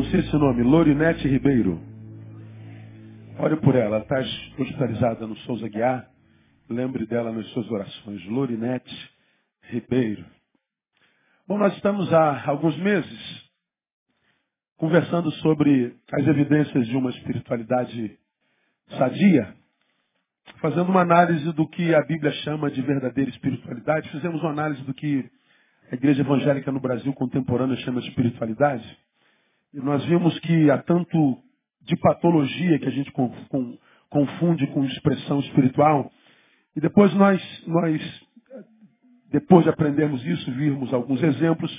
pronuncia esse nome? Lorinete Ribeiro. Ore por ela. Está hospitalizada no Souza Guiar. Lembre dela nas suas orações. Lorinete Ribeiro. Bom, nós estamos há alguns meses conversando sobre as evidências de uma espiritualidade sadia, fazendo uma análise do que a Bíblia chama de verdadeira espiritualidade. Fizemos uma análise do que a igreja evangélica no Brasil contemporânea chama de espiritualidade. Nós vimos que há tanto de patologia que a gente confunde com expressão espiritual. E depois nós, nós depois de aprendermos isso, virmos alguns exemplos,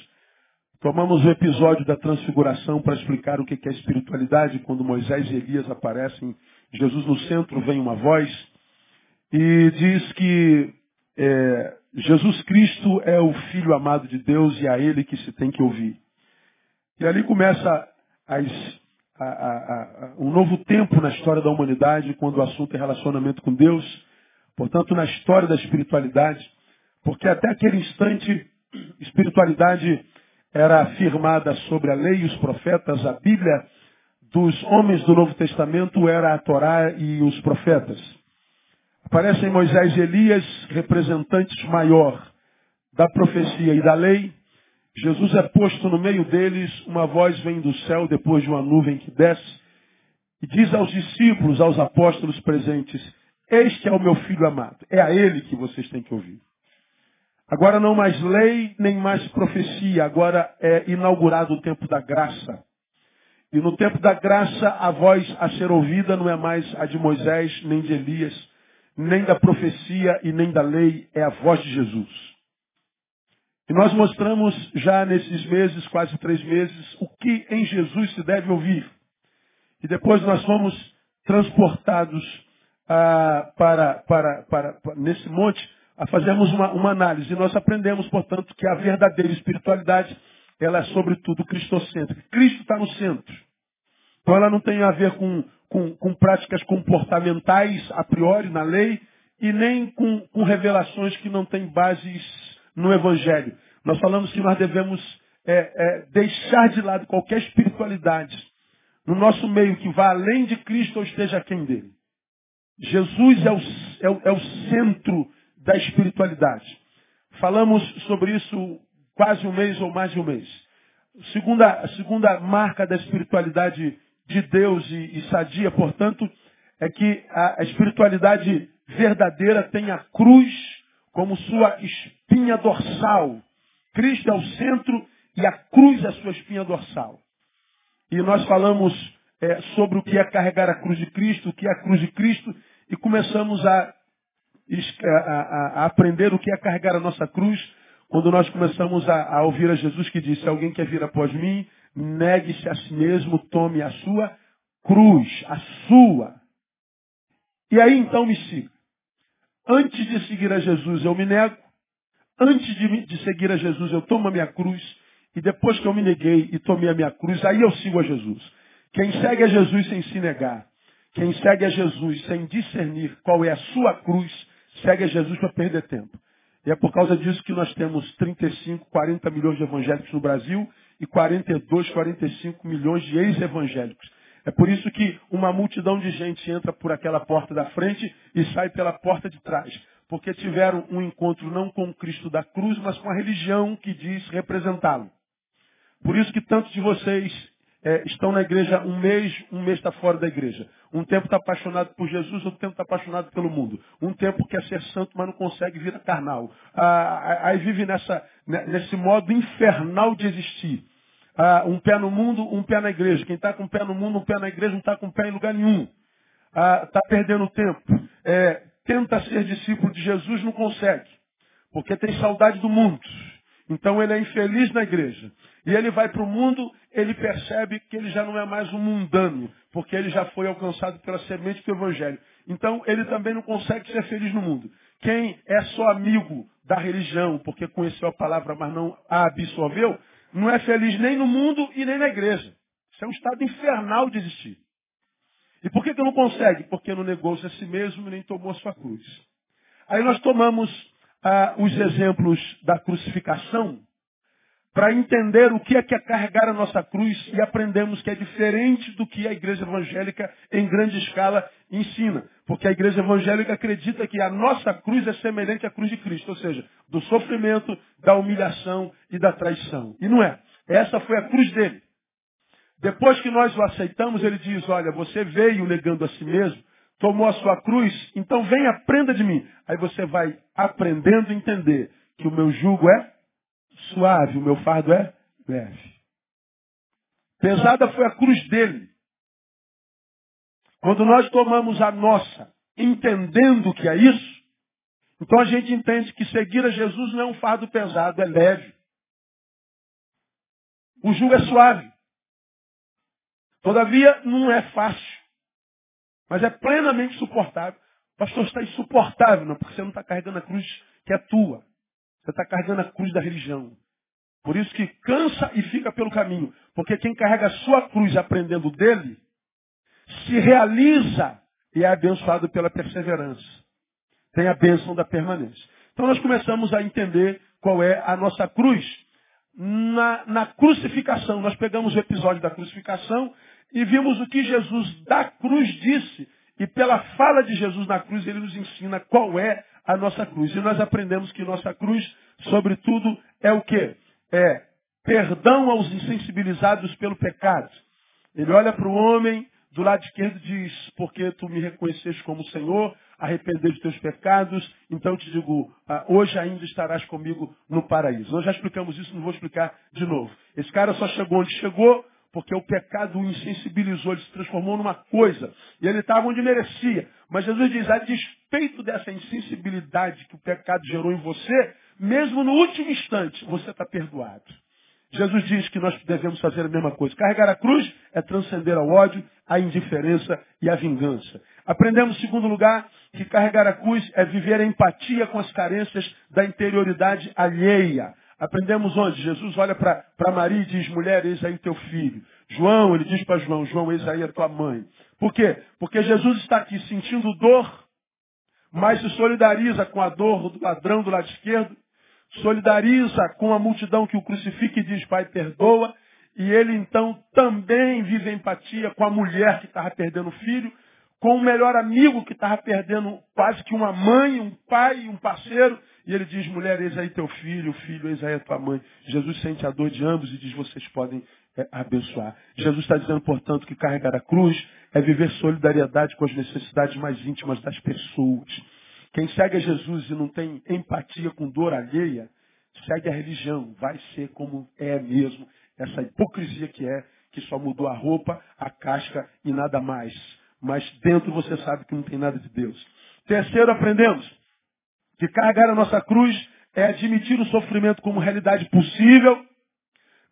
tomamos o episódio da transfiguração para explicar o que é espiritualidade, quando Moisés e Elias aparecem, Jesus no centro, vem uma voz e diz que é, Jesus Cristo é o Filho amado de Deus e é a Ele que se tem que ouvir. E ali começa as, a, a, a, um novo tempo na história da humanidade, quando o assunto é relacionamento com Deus, portanto, na história da espiritualidade, porque até aquele instante, espiritualidade era afirmada sobre a lei os profetas, a Bíblia dos homens do Novo Testamento era a Torá e os profetas. Aparecem Moisés e Elias, representantes maior da profecia e da lei. Jesus é posto no meio deles, uma voz vem do céu depois de uma nuvem que desce e diz aos discípulos, aos apóstolos presentes, este é o meu filho amado, é a ele que vocês têm que ouvir. Agora não mais lei, nem mais profecia, agora é inaugurado o tempo da graça. E no tempo da graça, a voz a ser ouvida não é mais a de Moisés, nem de Elias, nem da profecia e nem da lei, é a voz de Jesus. E nós mostramos já nesses meses, quase três meses, o que em Jesus se deve ouvir. E depois nós fomos transportados ah, para, para, para, para, nesse monte a fazermos uma, uma análise. E nós aprendemos, portanto, que a verdadeira espiritualidade ela é sobretudo cristocêntrica. Cristo está no centro. Então ela não tem a ver com, com, com, práticas comportamentais a priori na lei e nem com, com, revelações que não têm bases no Evangelho. Nós falamos que nós devemos é, é, deixar de lado qualquer espiritualidade no nosso meio que vá além de Cristo ou esteja aquém dele. Jesus é o, é o, é o centro da espiritualidade. Falamos sobre isso quase um mês ou mais de um mês. Segunda, a segunda marca da espiritualidade de Deus e, e sadia, portanto, é que a, a espiritualidade verdadeira tem a cruz como sua espinha dorsal. Cristo é o centro e a cruz é a sua espinha dorsal. E nós falamos é, sobre o que é carregar a cruz de Cristo, o que é a cruz de Cristo, e começamos a a, a, aprender o que é carregar a nossa cruz quando nós começamos a, a ouvir a Jesus que disse, alguém quer vir após mim, negue-se a si mesmo, tome a sua cruz, a sua. E aí então me siga. Antes de seguir a Jesus eu me nego, antes de, de seguir a Jesus eu tomo a minha cruz, e depois que eu me neguei e tomei a minha cruz, aí eu sigo a Jesus. Quem segue a Jesus sem se negar, quem segue a Jesus sem discernir qual é a sua cruz, segue a Jesus para perder tempo. E é por causa disso que nós temos 35, 40 milhões de evangélicos no Brasil e 42, 45 milhões de ex-evangélicos. É por isso que uma multidão de gente entra por aquela porta da frente e sai pela porta de trás. Porque tiveram um encontro não com o Cristo da cruz, mas com a religião que diz representá-lo. Por isso que tantos de vocês é, estão na igreja um mês, um mês está fora da igreja. Um tempo está apaixonado por Jesus, outro tempo está apaixonado pelo mundo. Um tempo quer ser santo, mas não consegue vir a carnal. Ah, aí vive nessa, nesse modo infernal de existir. Ah, um pé no mundo, um pé na igreja. Quem está com um pé no mundo, um pé na igreja, não está com um pé em lugar nenhum. Está ah, perdendo tempo. É, tenta ser discípulo de Jesus, não consegue. Porque tem saudade do mundo. Então ele é infeliz na igreja. E ele vai para o mundo, ele percebe que ele já não é mais um mundano, porque ele já foi alcançado pela semente do Evangelho. Então ele também não consegue ser feliz no mundo. Quem é só amigo da religião, porque conheceu a palavra, mas não a absorveu, não é feliz nem no mundo e nem na igreja. Isso é um estado infernal de existir. E por que, que não consegue? Porque não negou-se a si mesmo e nem tomou a sua cruz. Aí nós tomamos ah, os exemplos da crucificação para entender o que é que é carregar a nossa cruz e aprendemos que é diferente do que a igreja evangélica em grande escala ensina. Porque a igreja evangélica acredita que a nossa cruz é semelhante à cruz de Cristo, ou seja, do sofrimento, da humilhação e da traição. E não é. Essa foi a cruz dele. Depois que nós o aceitamos, ele diz, olha, você veio negando a si mesmo, tomou a sua cruz, então vem aprenda de mim. Aí você vai aprendendo a entender que o meu jugo é suave, o meu fardo é leve. Pesada foi a cruz dele. Quando nós tomamos a nossa, entendendo que é isso, então a gente entende que seguir a Jesus não é um fardo pesado, é leve. O jugo é suave. Todavia, não é fácil. Mas é plenamente suportável. Pastor, está insuportável, não, porque você não está carregando a cruz que é tua. Você está carregando a cruz da religião. Por isso que cansa e fica pelo caminho. Porque quem carrega a sua cruz aprendendo dele, se realiza e é abençoado pela perseverança. Tem a bênção da permanência. Então nós começamos a entender qual é a nossa cruz. Na, na crucificação, nós pegamos o episódio da crucificação e vimos o que Jesus da cruz disse. E pela fala de Jesus na cruz, ele nos ensina qual é a nossa cruz. E nós aprendemos que nossa cruz, sobretudo, é o quê? É perdão aos insensibilizados pelo pecado. Ele olha para o homem do lado esquerdo diz, porque tu me reconheceste como Senhor, arrepender dos teus pecados, então te digo, ah, hoje ainda estarás comigo no paraíso. Nós já explicamos isso, não vou explicar de novo. Esse cara só chegou onde chegou, porque o pecado o insensibilizou, ele se transformou numa coisa. E ele estava onde merecia. Mas Jesus diz, a despeito dessa insensibilidade que o pecado gerou em você, mesmo no último instante, você está perdoado. Jesus diz que nós devemos fazer a mesma coisa. Carregar a cruz é transcender ao ódio, a indiferença e a vingança. Aprendemos, em segundo lugar, que carregar a cruz é viver a empatia com as carências da interioridade alheia. Aprendemos onde? Jesus olha para Maria e diz, mulher, eis aí teu filho. João, ele diz para João, João, eis aí a tua mãe. Por quê? Porque Jesus está aqui sentindo dor, mas se solidariza com a dor do ladrão do lado esquerdo, solidariza com a multidão que o crucifica e diz, Pai, perdoa. E ele então também vive empatia com a mulher que estava perdendo o filho, com o melhor amigo que estava perdendo quase que uma mãe, um pai, um parceiro. E ele diz, mulher, eis aí teu filho, filho, eis aí a tua mãe. Jesus sente a dor de ambos e diz, vocês podem é, abençoar. Jesus está dizendo, portanto, que carregar a cruz é viver solidariedade com as necessidades mais íntimas das pessoas. Quem segue a Jesus e não tem empatia com dor alheia, segue a religião. Vai ser como é mesmo, essa hipocrisia que é, que só mudou a roupa, a casca e nada mais. Mas dentro você sabe que não tem nada de Deus. Terceiro, aprendemos que carregar a nossa cruz é admitir o sofrimento como realidade possível,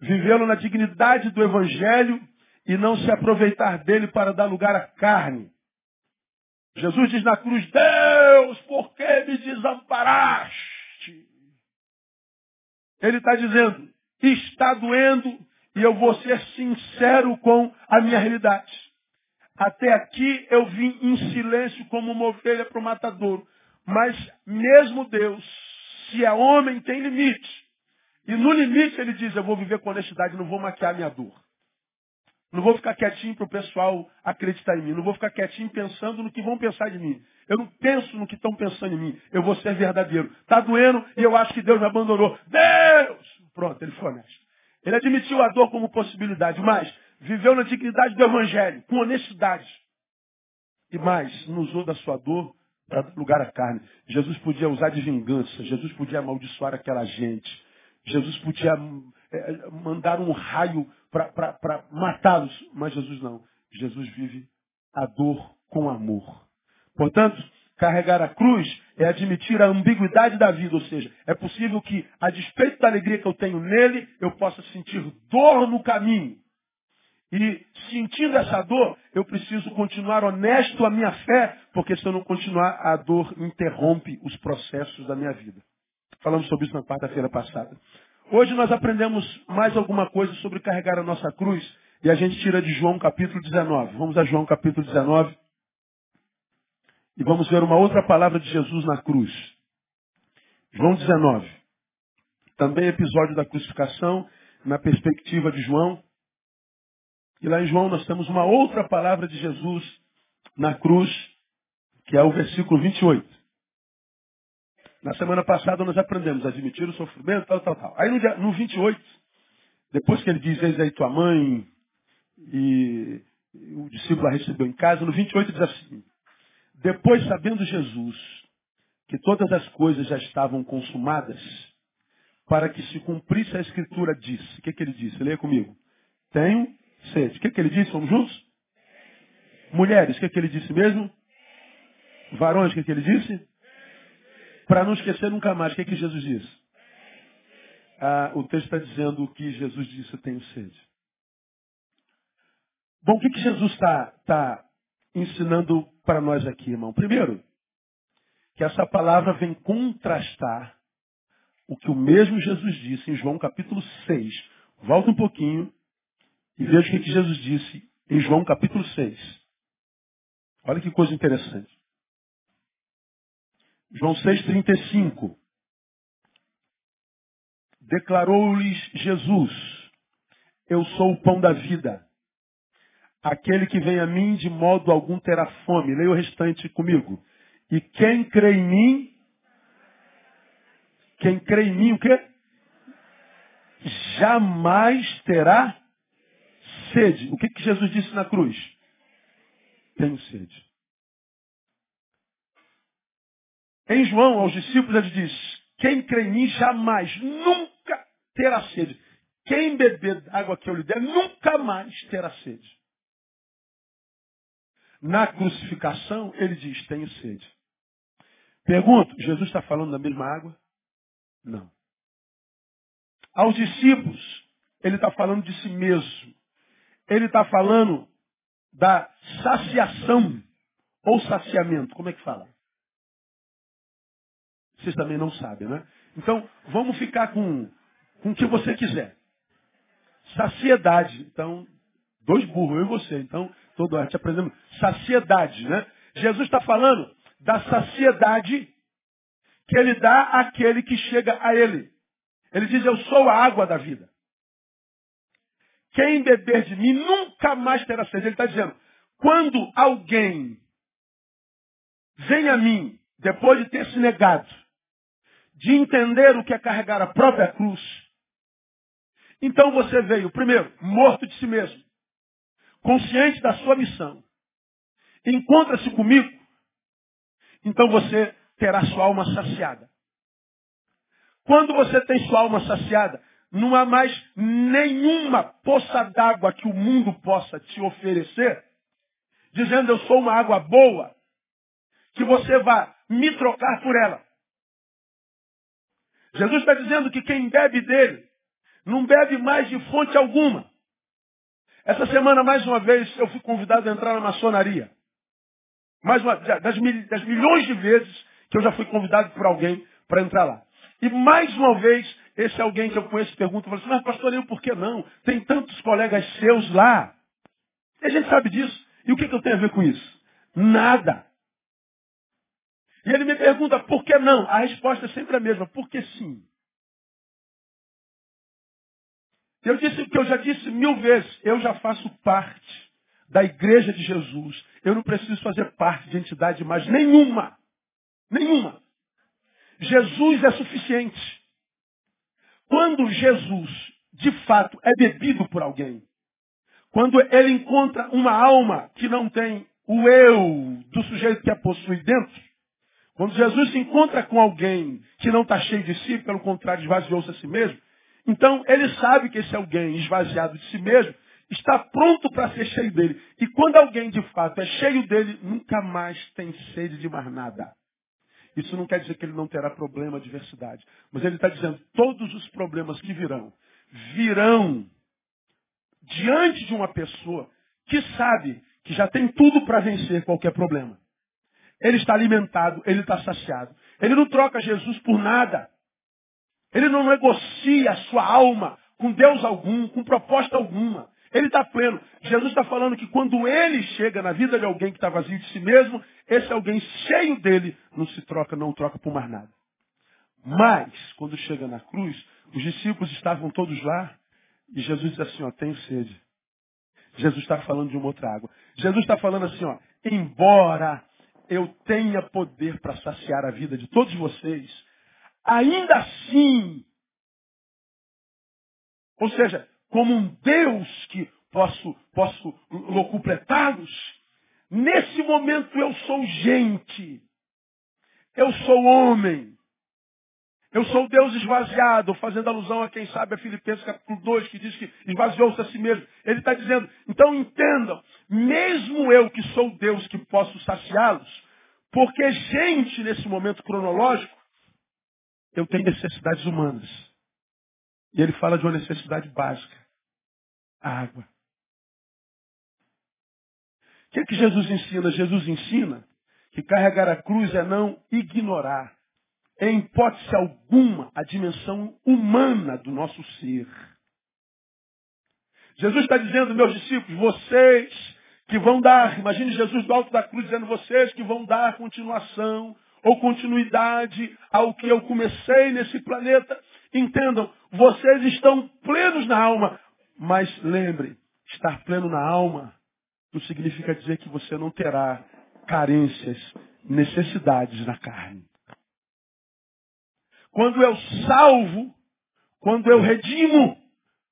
vivê-lo na dignidade do Evangelho e não se aproveitar dele para dar lugar à carne. Jesus diz na cruz, Deus, por que me desamparaste? Ele está dizendo, está doendo e eu vou ser sincero com a minha realidade. Até aqui eu vim em silêncio como uma ovelha para o matador. Mas mesmo Deus, se é homem, tem limite. E no limite ele diz, eu vou viver com honestidade, não vou maquiar minha dor. Não vou ficar quietinho para o pessoal acreditar em mim. Não vou ficar quietinho pensando no que vão pensar de mim. Eu não penso no que estão pensando em mim. Eu vou ser verdadeiro. Está doendo e eu acho que Deus me abandonou. Deus! Pronto, ele foi honesto. Ele admitiu a dor como possibilidade, mas viveu na dignidade do Evangelho, com honestidade. E mais, não usou da sua dor para dar lugar à carne. Jesus podia usar de vingança, Jesus podia amaldiçoar aquela gente, Jesus podia é, mandar um raio para matá-los, mas Jesus não. Jesus vive a dor com amor. Portanto, carregar a cruz é admitir a ambiguidade da vida, ou seja, é possível que, a despeito da alegria que eu tenho nele, eu possa sentir dor no caminho. E sentindo essa dor, eu preciso continuar honesto à minha fé, porque se eu não continuar, a dor interrompe os processos da minha vida. Falamos sobre isso na quarta-feira passada. Hoje nós aprendemos mais alguma coisa sobre carregar a nossa cruz e a gente tira de João capítulo 19. Vamos a João capítulo 19 e vamos ver uma outra palavra de Jesus na cruz. João 19. Também episódio da crucificação, na perspectiva de João. E lá em João nós temos uma outra palavra de Jesus na cruz, que é o versículo 28. Na semana passada nós aprendemos a admitir o sofrimento, tal, tal, tal. Aí no, dia, no 28, depois que ele diz, eis aí tua mãe, e o discípulo a recebeu em casa, no 28 diz assim, depois sabendo Jesus que todas as coisas já estavam consumadas, para que se cumprisse a escritura disse. O que, que ele disse? Leia comigo. Tenho sede. O que, que ele disse? Vamos juntos? Mulheres, o que, que ele disse mesmo? Varões, o que, que ele disse? Para não esquecer nunca mais, o que, que Jesus disse? Ah, o texto está dizendo que Jesus disse, eu tenho sede. Bom, o que, que Jesus está tá ensinando para nós aqui, irmão? Primeiro, que essa palavra vem contrastar o que o mesmo Jesus disse em João capítulo 6. Volta um pouquinho e veja o que, que Jesus disse em João capítulo 6. Olha que coisa interessante. João 6,35. Declarou-lhes Jesus: Eu sou o pão da vida. Aquele que vem a mim de modo algum terá fome. Leia o restante comigo. E quem crê em mim quem crê em mim, o quê? Jamais terá sede. O que, que Jesus disse na cruz? Tenho sede. Em João, aos discípulos, ele diz: Quem crê em mim jamais, nunca terá sede. Quem beber água que eu lhe der, nunca mais terá sede. Na crucificação, ele diz: Tenho sede. Pergunto: Jesus está falando da mesma água? Não. Aos discípulos, ele está falando de si mesmo. Ele está falando da saciação ou saciamento. Como é que fala? Vocês também não sabem, né? Então, vamos ficar com, com o que você quiser. Saciedade. Então, dois burros, eu e você. Então, todo arte aprendendo. Saciedade, né? Jesus está falando da saciedade que ele dá àquele que chega a ele. Ele diz, eu sou a água da vida. Quem beber de mim nunca mais terá sede. Ele está dizendo, quando alguém vem a mim, depois de ter se negado, de entender o que é carregar a própria cruz, então você veio, primeiro, morto de si mesmo, consciente da sua missão, encontra-se comigo, então você terá sua alma saciada. Quando você tem sua alma saciada, não há mais nenhuma poça d'água que o mundo possa te oferecer, dizendo eu sou uma água boa, que você vá me trocar por ela. Jesus está dizendo que quem bebe dele não bebe mais de fonte alguma. Essa semana, mais uma vez, eu fui convidado a entrar na maçonaria. Mais uma, das, mil, das milhões de vezes que eu já fui convidado por alguém para entrar lá. E mais uma vez, esse alguém que eu conheço pergunta, assim, mas pastor, eu por que não? Tem tantos colegas seus lá. E a gente sabe disso. E o que, que eu tenho a ver com isso? Nada. E ele me pergunta, por que não? A resposta é sempre a mesma, porque sim. Eu disse o que eu já disse mil vezes, eu já faço parte da igreja de Jesus. Eu não preciso fazer parte de entidade mais nenhuma. Nenhuma. Jesus é suficiente. Quando Jesus, de fato, é bebido por alguém, quando ele encontra uma alma que não tem o eu do sujeito que a possui dentro, quando Jesus se encontra com alguém que não está cheio de si, pelo contrário, esvaziou-se a si mesmo, então ele sabe que esse alguém esvaziado de si mesmo está pronto para ser cheio dele. E quando alguém de fato é cheio dele, nunca mais tem sede de mais nada. Isso não quer dizer que ele não terá problema, adversidade. Mas ele está dizendo, todos os problemas que virão, virão diante de uma pessoa que sabe que já tem tudo para vencer qualquer problema. Ele está alimentado, ele está saciado. Ele não troca Jesus por nada. Ele não negocia a sua alma com Deus algum, com proposta alguma. Ele está pleno. Jesus está falando que quando ele chega na vida de alguém que está vazio de si mesmo, esse alguém cheio dele não se troca, não troca por mais nada. Mas, quando chega na cruz, os discípulos estavam todos lá e Jesus diz assim, ó, tenho sede. Jesus está falando de uma outra água. Jesus está falando assim, ó, embora eu tenha poder para saciar a vida de todos vocês, ainda assim, ou seja, como um Deus que posso, posso locupletá-los, nesse momento eu sou gente, eu sou homem, eu sou Deus esvaziado, fazendo alusão a quem sabe a Filipenses capítulo 2, que diz que esvaziou-se a si mesmo. Ele está dizendo, então entendam, mesmo eu que sou Deus que posso saciá-los, porque gente nesse momento cronológico, eu tenho necessidades humanas. E ele fala de uma necessidade básica, a água. O que, é que Jesus ensina? Jesus ensina que carregar a cruz é não ignorar em hipótese alguma, a dimensão humana do nosso ser. Jesus está dizendo, meus discípulos, vocês que vão dar, imagine Jesus do alto da cruz dizendo, vocês que vão dar continuação ou continuidade ao que eu comecei nesse planeta, entendam, vocês estão plenos na alma, mas lembre, estar pleno na alma não significa dizer que você não terá carências, necessidades na carne. Quando eu salvo, quando eu redimo,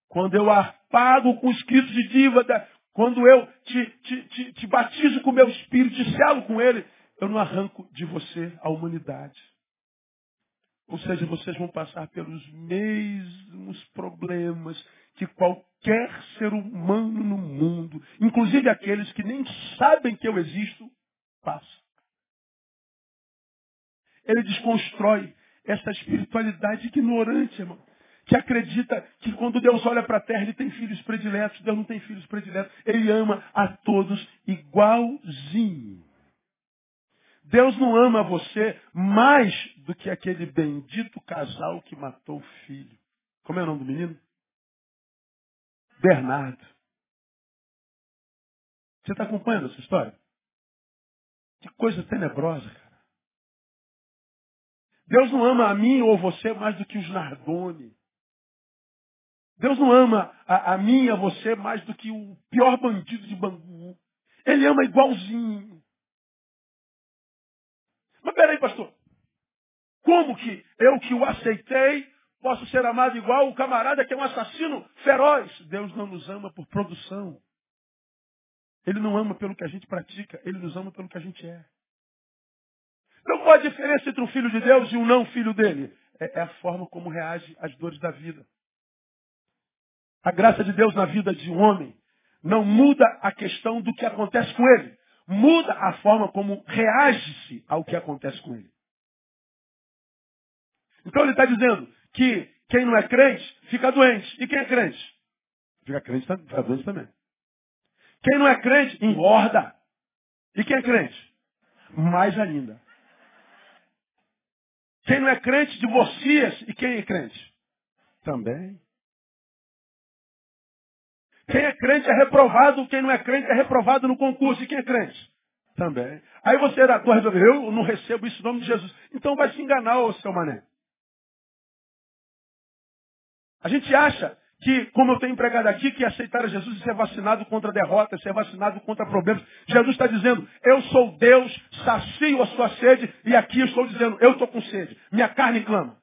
quando eu apago com escritos de dívida, quando eu te, te, te, te batizo com o meu espírito, te selo com ele, eu não arranco de você a humanidade. Ou seja, vocês vão passar pelos mesmos problemas que qualquer ser humano no mundo, inclusive aqueles que nem sabem que eu existo, passam. Ele desconstrói essa espiritualidade ignorante, irmão. Que acredita que quando Deus olha para a terra, ele tem filhos prediletos. Deus não tem filhos prediletos. Ele ama a todos igualzinho. Deus não ama você mais do que aquele bendito casal que matou o filho. Como é o nome do menino? Bernardo. Você está acompanhando essa história? Que coisa tenebrosa, cara. Deus não ama a mim ou você mais do que os Nardoni. Deus não ama a, a mim e a você mais do que o pior bandido de Bangu. Ele ama igualzinho. Mas peraí, pastor. Como que eu que o aceitei posso ser amado igual o camarada que é um assassino feroz? Deus não nos ama por produção. Ele não ama pelo que a gente pratica, ele nos ama pelo que a gente é. Então qual a diferença entre um filho de Deus e um não filho dele? É, é a forma como reage às dores da vida. A graça de Deus na vida de um homem não muda a questão do que acontece com ele. Muda a forma como reage-se ao que acontece com ele. Então ele está dizendo que quem não é crente fica doente. E quem é crente? Fica crente, fica doente também. Quem não é crente, engorda. E quem é crente? Mais ainda. Quem não é crente, divorcia-se. E quem é crente? Também. Quem é crente é reprovado, quem não é crente é reprovado no concurso. E quem é crente? Também. Aí você era tua resolver, eu não recebo isso em nome de Jesus. Então vai se enganar, ô seu mané. A gente acha que, como eu tenho empregado aqui, que aceitar Jesus e ser vacinado contra derrotas, ser vacinado contra problemas. Jesus está dizendo, eu sou Deus, sacio a sua sede, e aqui eu estou dizendo, eu estou com sede, minha carne clama.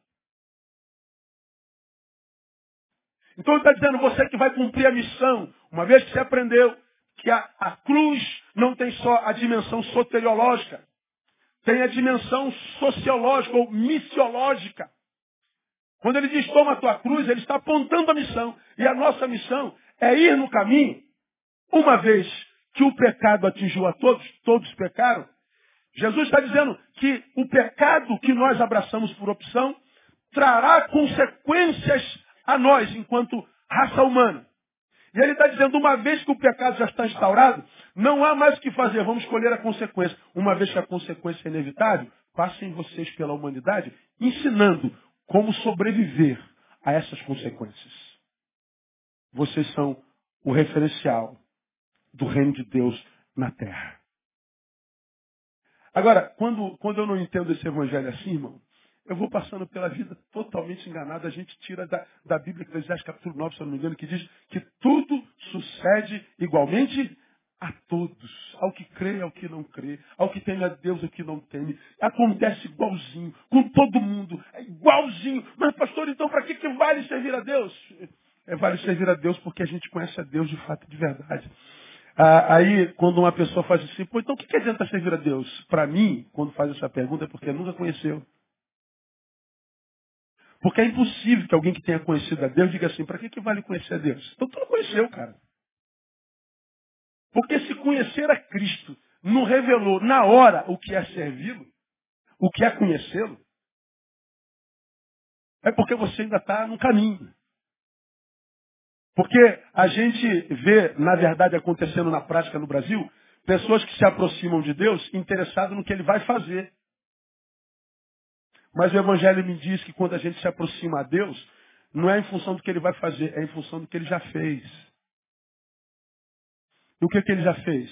Então ele está dizendo, você que vai cumprir a missão, uma vez que você aprendeu que a, a cruz não tem só a dimensão soteriológica, tem a dimensão sociológica ou missiológica. Quando ele diz toma a tua cruz, ele está apontando a missão. E a nossa missão é ir no caminho, uma vez que o pecado atingiu a todos, todos pecaram. Jesus está dizendo que o pecado que nós abraçamos por opção trará consequências a nós, enquanto raça humana. E ele está dizendo, uma vez que o pecado já está instaurado, não há mais o que fazer, vamos escolher a consequência. Uma vez que a consequência é inevitável, passem vocês pela humanidade ensinando como sobreviver a essas consequências. Vocês são o referencial do reino de Deus na terra. Agora, quando, quando eu não entendo esse evangelho assim, irmão, eu vou passando pela vida totalmente enganado. A gente tira da, da Bíblia, Eclesiastes capítulo 9, se eu não me engano, que diz que tudo sucede igualmente a todos, ao que crê ao que não crê, ao que teme a Deus ao que não teme. Acontece igualzinho, com todo mundo, é igualzinho. Mas, pastor, então para que, que vale servir a Deus? É, vale servir a Deus porque a gente conhece a Deus de fato e de verdade. Ah, aí, quando uma pessoa faz assim, pô, então o que, que adianta servir a Deus? Para mim, quando faz essa pergunta, é porque nunca conheceu. Porque é impossível que alguém que tenha conhecido a Deus diga assim, para que, que vale conhecer a Deus? Então tu não conheceu, cara. Porque se conhecer a Cristo não revelou na hora o que é servi-lo, o que é conhecê-lo, é porque você ainda está no caminho. Porque a gente vê, na verdade, acontecendo na prática no Brasil, pessoas que se aproximam de Deus interessadas no que ele vai fazer. Mas o Evangelho me diz que quando a gente se aproxima a Deus, não é em função do que ele vai fazer, é em função do que ele já fez. O que, que ele já fez?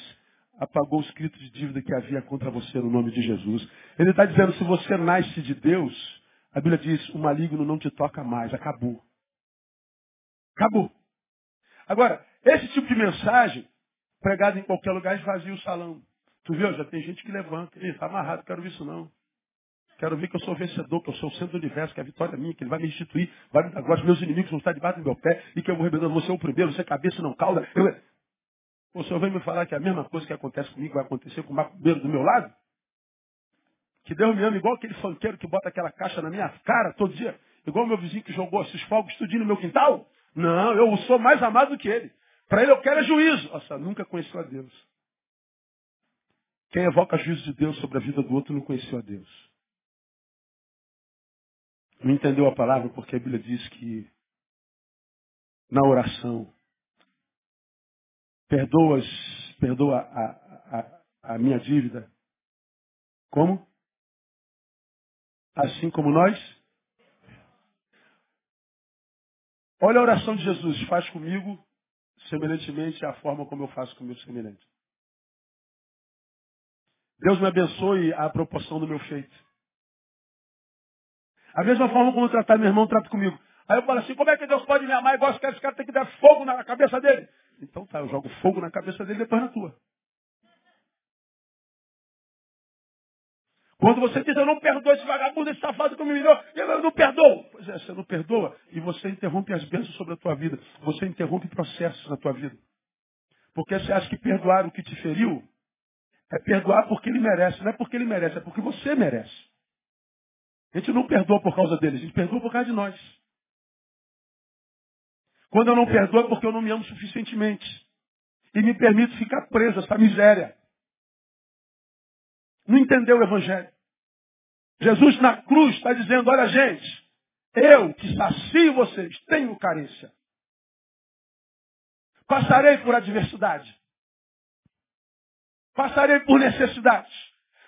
Apagou o escrito de dívida que havia contra você no nome de Jesus. Ele está dizendo, se você nasce de Deus, a Bíblia diz, o maligno não te toca mais, acabou. Acabou. Agora, esse tipo de mensagem, pregada em qualquer lugar, esvazia o salão. Tu viu? Já tem gente que levanta. Está amarrado, quero ver isso não. Quero ver que eu sou vencedor, que eu sou o centro do universo, que a vitória é minha, que ele vai me restituir, vai me dar glória, meus inimigos vão estar debaixo do meu pé, e que eu vou rebelando, você é o primeiro, você é cabeça não cauda. Eu... O senhor vem me falar que a mesma coisa que acontece comigo vai acontecer com o macumbeiro do meu lado? Que Deus me ama igual aquele fanqueiro que bota aquela caixa na minha cara todo dia, igual meu vizinho que jogou esses fogos tudinho no meu quintal? Não, eu sou mais amado do que ele. Para ele eu quero é juízo. Nossa, nunca conheceu a Deus. Quem evoca juízo de Deus sobre a vida do outro não conheceu a Deus. Não entendeu a palavra porque a Bíblia diz que na oração perdoas, perdoa a, a, a minha dívida. Como? Assim como nós Olha a oração de Jesus, faz comigo semelhantemente à forma como eu faço com o meu semelhante. Deus me abençoe a proporção do meu feito. A mesma forma como eu tratar meu irmão, trata comigo. Aí eu falo assim, como é que Deus pode me amar igual esse cara tem que dar fogo na cabeça dele? Então tá, eu jogo fogo na cabeça dele e depois na tua. Quando você diz, eu não perdoo esse vagabundo, esse safado que me humilhou, eu não perdoo. Pois é, você não perdoa e você interrompe as bênçãos sobre a tua vida. Você interrompe processos na tua vida. Porque você acha que perdoar o que te feriu é perdoar porque ele merece. Não é porque ele merece, é porque você merece. A gente não perdoa por causa dele, a gente perdoa por causa de nós. Quando eu não perdoo é porque eu não me amo suficientemente. E me permito ficar preso a essa miséria. Não entendeu o Evangelho. Jesus na cruz está dizendo, olha gente, eu que sacio vocês, tenho carência. Passarei por adversidade. Passarei por necessidades.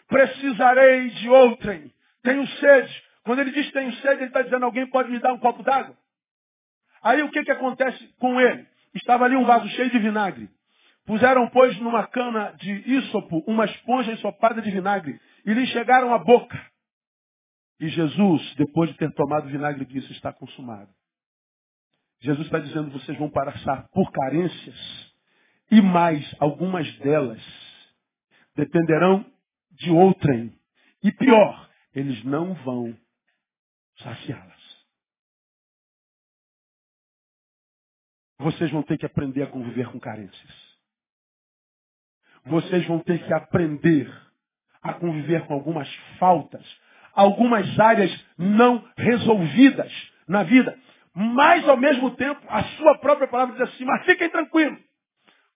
Precisarei de outrem. Tenho sede. Quando ele diz tenho sede, ele está dizendo, alguém pode me dar um copo d'água? Aí o que, que acontece com ele? Estava ali um vaso cheio de vinagre. Puseram, pois, numa cana de ísopo uma esponja ensopada de vinagre e lhe chegaram à boca. E Jesus, depois de ter tomado vinagre, disse: Está consumado. Jesus está dizendo: vocês vão passar por carências e mais, algumas delas dependerão de outrem. E pior, eles não vão saciá-las. Vocês vão ter que aprender a conviver com carências vocês vão ter que aprender a conviver com algumas faltas, algumas áreas não resolvidas na vida. Mas, ao mesmo tempo, a sua própria palavra diz assim, mas fiquem tranquilos.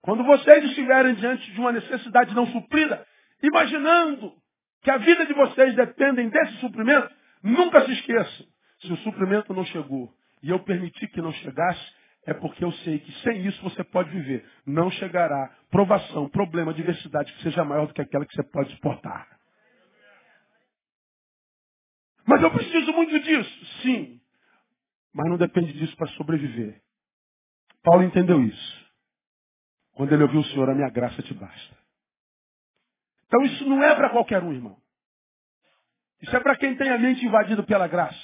Quando vocês estiverem diante de uma necessidade não suprida, imaginando que a vida de vocês dependem desse suprimento, nunca se esqueçam. Se o suprimento não chegou e eu permitir que não chegasse, é porque eu sei que sem isso você pode viver. Não chegará provação, problema, diversidade que seja maior do que aquela que você pode suportar. Mas eu preciso muito disso. Sim. Mas não depende disso para sobreviver. Paulo entendeu isso. Quando ele ouviu o Senhor, a minha graça te basta. Então isso não é para qualquer um, irmão. Isso é para quem tem a mente invadida pela graça.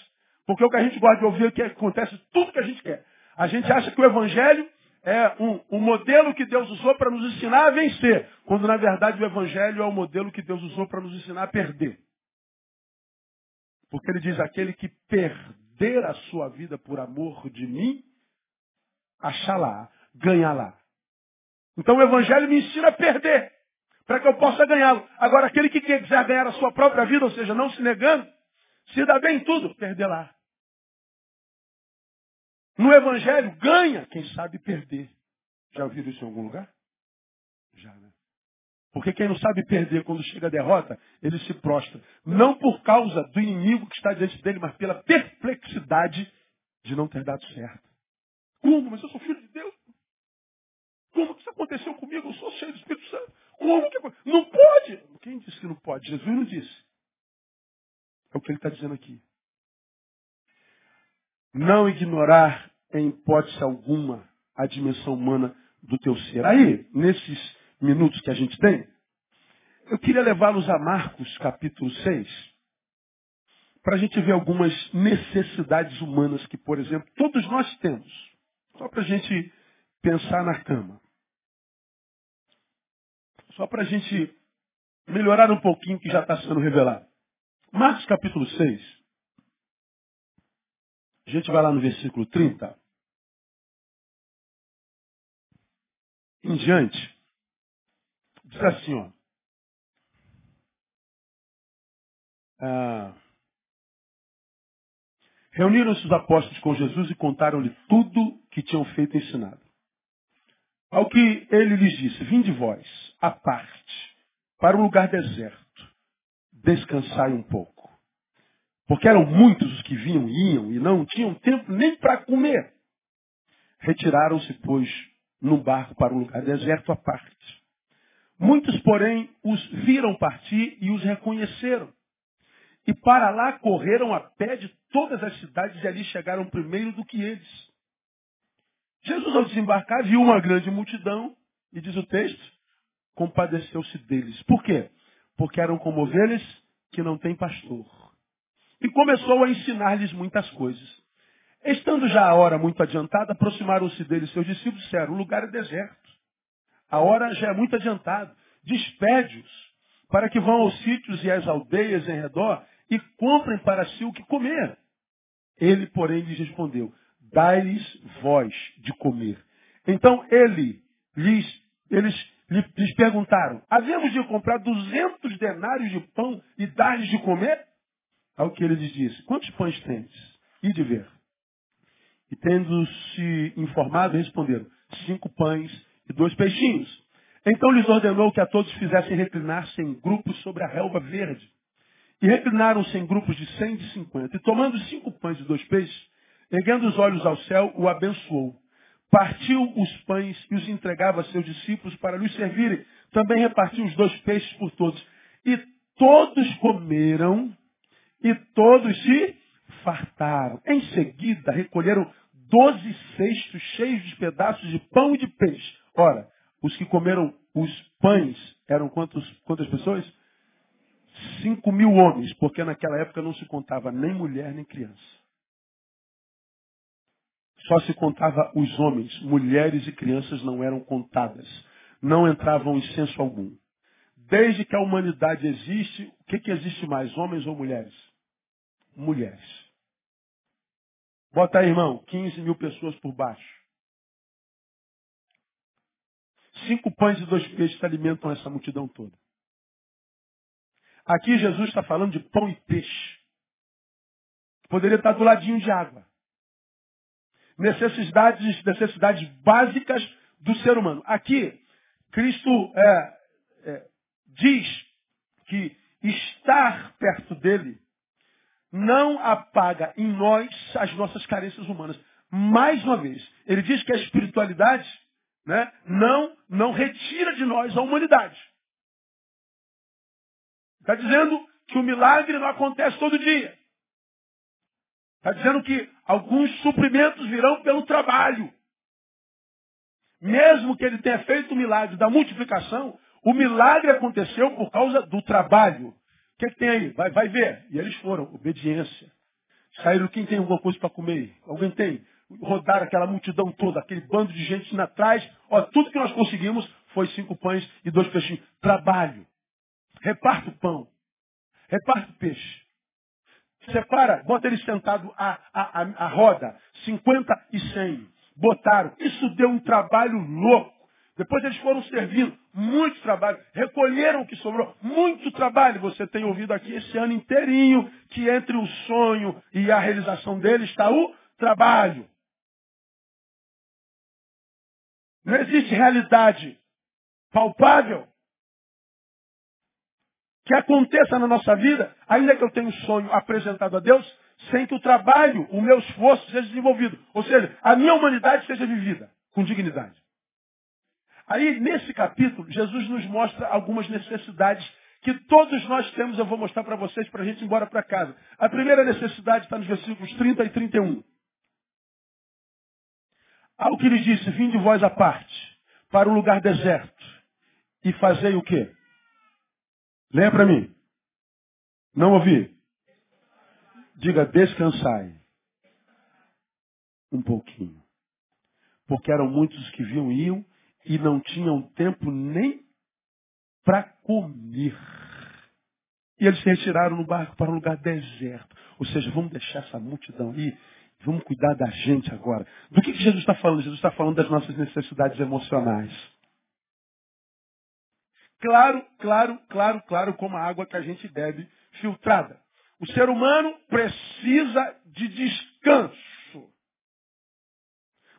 Porque o que a gente gosta de ouvir é que acontece tudo que a gente quer. A gente acha que o Evangelho é um modelo que Deus usou para nos ensinar a vencer, quando na verdade o Evangelho é o modelo que Deus usou para nos ensinar a perder. Porque ele diz: aquele que perder a sua vida por amor de mim, achá-la, ganhá-la. Então o Evangelho me ensina a perder, para que eu possa ganhá-lo. Agora, aquele que quiser ganhar a sua própria vida, ou seja, não se negando, se dá bem em tudo, perder lá. No Evangelho, ganha quem sabe perder. Já ouviram isso em algum lugar? Já, né? Porque quem não sabe perder quando chega a derrota, ele se prostra. Não por causa do inimigo que está diante dele, mas pela perplexidade de não ter dado certo. Como? Mas eu sou filho de Deus. Como que isso aconteceu comigo? Eu sou cheio do Espírito Santo. Como que Não pode! Quem disse que não pode? Jesus não disse. É o que ele está dizendo aqui. Não ignorar em hipótese alguma a dimensão humana do teu ser. Aí, nesses minutos que a gente tem, eu queria levá-los a Marcos capítulo 6, para a gente ver algumas necessidades humanas que, por exemplo, todos nós temos. Só para a gente pensar na cama. Só para a gente melhorar um pouquinho que já está sendo revelado. Marcos capítulo 6. A gente vai lá no versículo 30. Em diante. Diz assim, ó. Ah, Reuniram-se os apóstolos com Jesus e contaram-lhe tudo que tinham feito e ensinado. Ao que ele lhes disse, vinde vós, à parte, para um lugar deserto, descansai um pouco. Porque eram muitos os que vinham e iam e não tinham tempo nem para comer. Retiraram-se, pois, num barco para um lugar deserto à parte. Muitos, porém, os viram partir e os reconheceram. E para lá correram a pé de todas as cidades e ali chegaram primeiro do que eles. Jesus, ao desembarcar, viu uma grande multidão e, diz o texto, compadeceu-se deles. Por quê? Porque eram como ovelhas que não têm pastor e começou a ensinar-lhes muitas coisas. Estando já a hora muito adiantada, aproximaram-se dele seus discípulos e disseram, o lugar é deserto. A hora já é muito adiantada. Despede-os para que vão aos sítios e às aldeias em redor e comprem para si o que comer. Ele, porém, lhes respondeu, dai-lhes vós de comer. Então ele lhes, eles lhes perguntaram, havemos de comprar duzentos denários de pão e dar-lhes de comer? Ao que ele lhes disse, quantos pães tendes? E de ver. E tendo-se informado, responderam, cinco pães e dois peixinhos. Então lhes ordenou que a todos fizessem reclinar-se em grupos sobre a relva verde. E reclinaram-se em grupos de cem e cinquenta. E tomando cinco pães e dois peixes, erguendo os olhos ao céu, o abençoou. Partiu os pães e os entregava a seus discípulos para lhes servirem. Também repartiu os dois peixes por todos. E todos comeram e todos se fartaram. Em seguida, recolheram doze cestos cheios de pedaços de pão e de peixe. Ora, os que comeram os pães eram quantos, quantas pessoas? Cinco mil homens, porque naquela época não se contava nem mulher nem criança. Só se contava os homens, mulheres e crianças não eram contadas. Não entravam em senso algum. Desde que a humanidade existe, o que, que existe mais, homens ou mulheres? Mulheres. Bota aí, irmão, 15 mil pessoas por baixo. Cinco pães e dois peixes alimentam essa multidão toda. Aqui Jesus está falando de pão e peixe. Poderia estar do ladinho de água. Necessidades, necessidades básicas do ser humano. Aqui, Cristo é, é, diz que estar perto dele não apaga em nós as nossas carências humanas. Mais uma vez, ele diz que a espiritualidade né, não, não retira de nós a humanidade. Está dizendo que o milagre não acontece todo dia. Está dizendo que alguns suprimentos virão pelo trabalho. Mesmo que ele tenha feito o milagre da multiplicação, o milagre aconteceu por causa do trabalho. O que, é que tem aí? Vai, vai ver. E eles foram, obediência. Saíram, quem tem alguma coisa para comer? Alguém tem? Rodaram aquela multidão toda, aquele bando de gente indo atrás. Ó, tudo que nós conseguimos foi cinco pães e dois peixinhos. Trabalho. Reparta o pão. Reparta o peixe. Separa, bota ele sentado a, a, a roda. 50 e 100. Botaram. Isso deu um trabalho louco. Depois eles foram servindo, muito trabalho, recolheram o que sobrou, muito trabalho. Você tem ouvido aqui esse ano inteirinho que entre o sonho e a realização dele está o trabalho. Não existe realidade palpável que aconteça na nossa vida, ainda que eu tenha um sonho apresentado a Deus, sem que o trabalho, o meu esforço seja desenvolvido. Ou seja, a minha humanidade seja vivida com dignidade. Aí, nesse capítulo, Jesus nos mostra algumas necessidades que todos nós temos, eu vou mostrar para vocês para a gente ir embora para casa. A primeira necessidade está nos versículos 30 e 31. Ao que ele disse, vim de vós à parte, para um lugar deserto, e fazei o quê? Leia para mim. Não ouvi. Diga, descansai. Um pouquinho. Porque eram muitos que viam e iam, e não tinham tempo nem para comer. E eles se retiraram no barco para um lugar deserto. Ou seja, vamos deixar essa multidão aí, vamos cuidar da gente agora. Do que, que Jesus está falando? Jesus está falando das nossas necessidades emocionais. Claro, claro, claro, claro, como a água que a gente bebe filtrada. O ser humano precisa de descanso.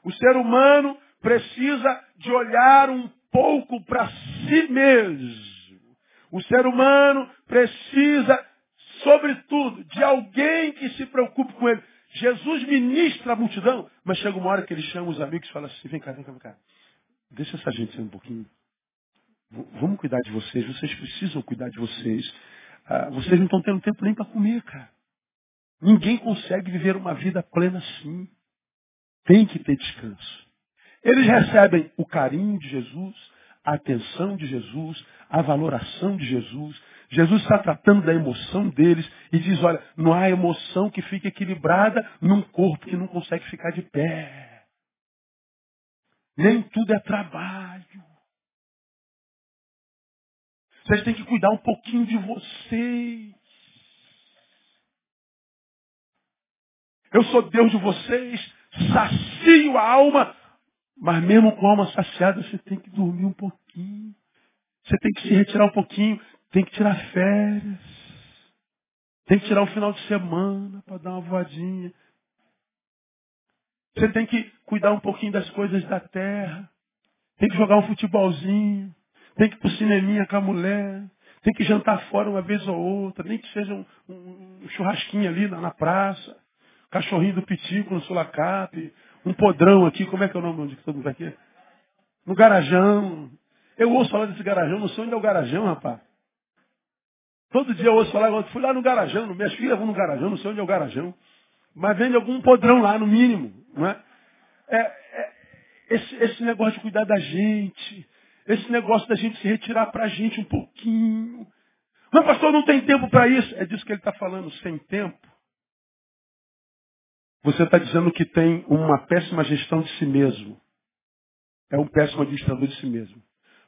O ser humano precisa de olhar um pouco para si mesmo. O ser humano precisa, sobretudo, de alguém que se preocupe com ele. Jesus ministra a multidão, mas chega uma hora que ele chama os amigos e fala assim, vem cá, vem cá, vem cá. Deixa essa gente um pouquinho. vamos cuidar de vocês, vocês precisam cuidar de vocês. Ah, vocês não estão tendo tempo nem para comer, cara. Ninguém consegue viver uma vida plena assim. Tem que ter descanso. Eles recebem o carinho de Jesus, a atenção de Jesus, a valoração de Jesus. Jesus está tratando da emoção deles e diz, olha, não há emoção que fique equilibrada num corpo que não consegue ficar de pé. Nem tudo é trabalho. Vocês têm que cuidar um pouquinho de vocês. Eu sou Deus de vocês, sacio a alma mas mesmo com a alma saciada, você tem que dormir um pouquinho. Você tem que se retirar um pouquinho. Tem que tirar férias. Tem que tirar um final de semana para dar uma voadinha. Você tem que cuidar um pouquinho das coisas da terra. Tem que jogar um futebolzinho. Tem que ir pro cineminha com a mulher. Tem que jantar fora uma vez ou outra. Nem que seja um, um, um churrasquinho ali na, na praça. Cachorrinho do pitico no sulacap um podrão aqui, como é que é o nome onde todo mundo aqui? No garajão. Eu ouço falar desse garajão, não onde é o garajão, rapaz. Todo dia eu ouço falar, eu fui lá no garajão, minhas filhas vão no garajão, não sei onde é o garajão. Mas vende algum podrão lá, no mínimo. Não é? É, é, esse, esse negócio de cuidar da gente, esse negócio da gente se retirar para a gente um pouquinho. Mas pastor, não tem tempo para isso. É disso que ele está falando, sem tempo. Você está dizendo que tem uma péssima gestão de si mesmo. É um péssimo administrador de si mesmo.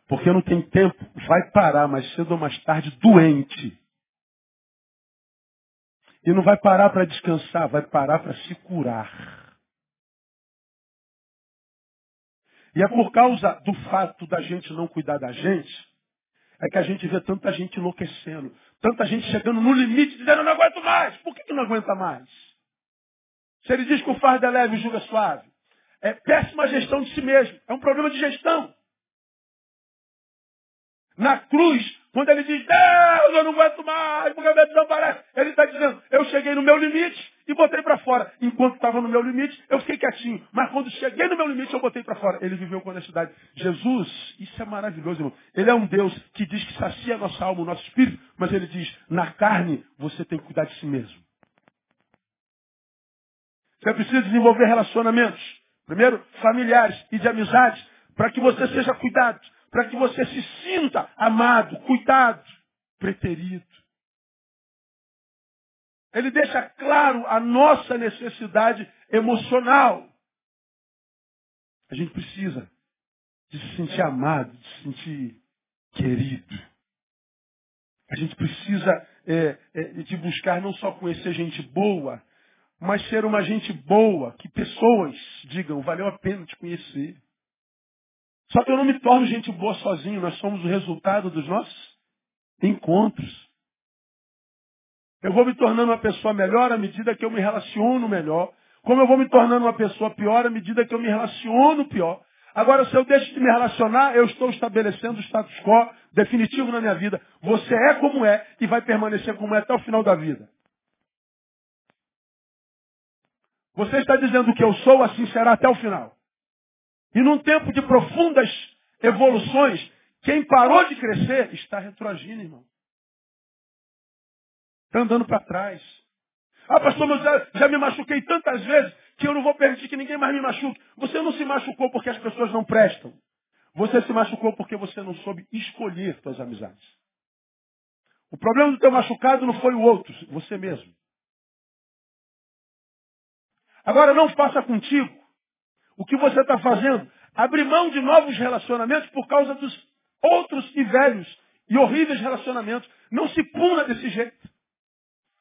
Porque não tem tempo, vai parar mais cedo ou mais tarde doente. E não vai parar para descansar, vai parar para se curar. E é por causa do fato da gente não cuidar da gente, é que a gente vê tanta gente enlouquecendo, tanta gente chegando no limite, dizendo, não aguento mais. Por que, que não aguenta mais? Se ele diz que o fardo é leve o jugo é suave. É péssima gestão de si mesmo. É um problema de gestão. Na cruz, quando ele diz, Deus, eu não aguento mais, porque a minha visão parece. Ele está dizendo, eu cheguei no meu limite e botei para fora. Enquanto estava no meu limite, eu fiquei quietinho. Mas quando cheguei no meu limite, eu botei para fora. Ele viveu com honestidade. Jesus, isso é maravilhoso, irmão. Ele é um Deus que diz que sacia a nossa alma, o nosso espírito, mas ele diz, na carne, você tem que cuidar de si mesmo. Você precisa desenvolver relacionamentos. Primeiro, familiares e de amizades, para que você seja cuidado, para que você se sinta amado, cuidado, preterido. ele deixa claro a nossa necessidade emocional. A gente precisa de se sentir amado, de se sentir querido. A gente precisa é, é, de buscar não só conhecer gente boa, mas ser uma gente boa, que pessoas digam, valeu a pena te conhecer. Só que eu não me torno gente boa sozinho, nós somos o resultado dos nossos encontros. Eu vou me tornando uma pessoa melhor à medida que eu me relaciono melhor. Como eu vou me tornando uma pessoa pior à medida que eu me relaciono pior. Agora, se eu deixo de me relacionar, eu estou estabelecendo o status quo definitivo na minha vida. Você é como é e vai permanecer como é até o final da vida. Você está dizendo que eu sou, assim será até o final. E num tempo de profundas evoluções, quem parou de crescer está retroagindo, irmão. Está andando para trás. Ah, pastor, eu já, já, me machuquei tantas vezes que eu não vou permitir que ninguém mais me machuque. Você não se machucou porque as pessoas não prestam. Você se machucou porque você não soube escolher suas amizades. O problema do teu machucado não foi o outro, você mesmo. Agora não faça contigo o que você está fazendo. Abrir mão de novos relacionamentos por causa dos outros e velhos e horríveis relacionamentos. Não se puna desse jeito.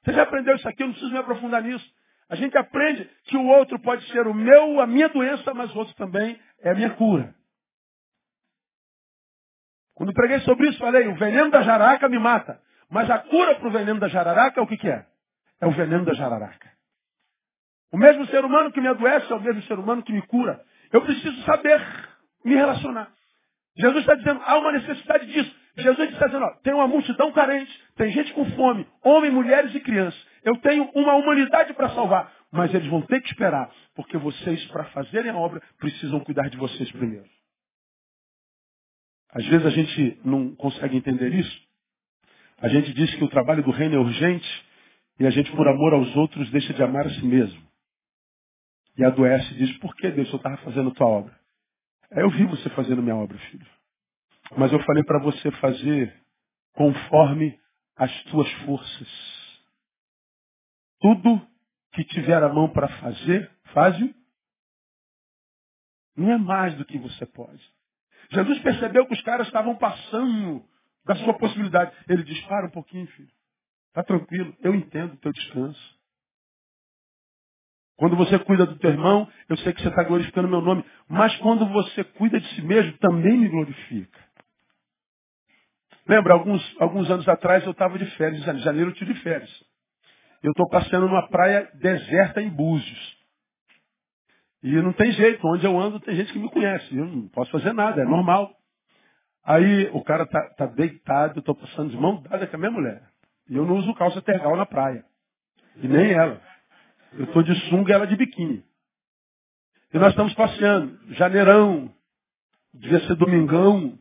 Você já aprendeu isso aqui, eu não preciso me aprofundar nisso. A gente aprende que o outro pode ser o meu, a minha doença, mas o outro também é a minha cura. Quando preguei sobre isso, falei, o veneno da jararaca me mata. Mas a cura para o veneno da jararaca é o que, que é? É o veneno da jararaca. O mesmo ser humano que me adoece é o mesmo ser humano que me cura. Eu preciso saber me relacionar. Jesus está dizendo, há uma necessidade disso. Jesus está dizendo, ó, tem uma multidão carente, tem gente com fome, homens, mulheres e crianças. Eu tenho uma humanidade para salvar. Mas eles vão ter que esperar, porque vocês, para fazerem a obra, precisam cuidar de vocês primeiro. Às vezes a gente não consegue entender isso. A gente diz que o trabalho do reino é urgente e a gente, por amor aos outros, deixa de amar a si mesmo. E adoece e diz, por que Deus, eu estava fazendo tua obra? Eu vi você fazendo minha obra, filho. Mas eu falei para você fazer conforme as tuas forças. Tudo que tiver a mão para fazer, faz-o. Não é mais do que você pode. Jesus percebeu que os caras estavam passando da sua possibilidade. Ele diz, para um pouquinho, filho. Está tranquilo, eu entendo o teu descanso. Quando você cuida do teu irmão, eu sei que você está glorificando meu nome. Mas quando você cuida de si mesmo, também me glorifica. Lembra, alguns, alguns anos atrás eu estava de férias, em janeiro eu tive férias. Eu estou passeando numa praia deserta em Búzios. E não tem jeito, onde eu ando tem gente que me conhece. Eu não posso fazer nada, é normal. Aí o cara tá, tá deitado, eu estou passando de mão dada com a minha mulher. E eu não uso calça tergal na praia. E nem ela. Eu estou de sunga e ela de biquíni. E nós estamos passeando. Janeirão. Devia ser domingão.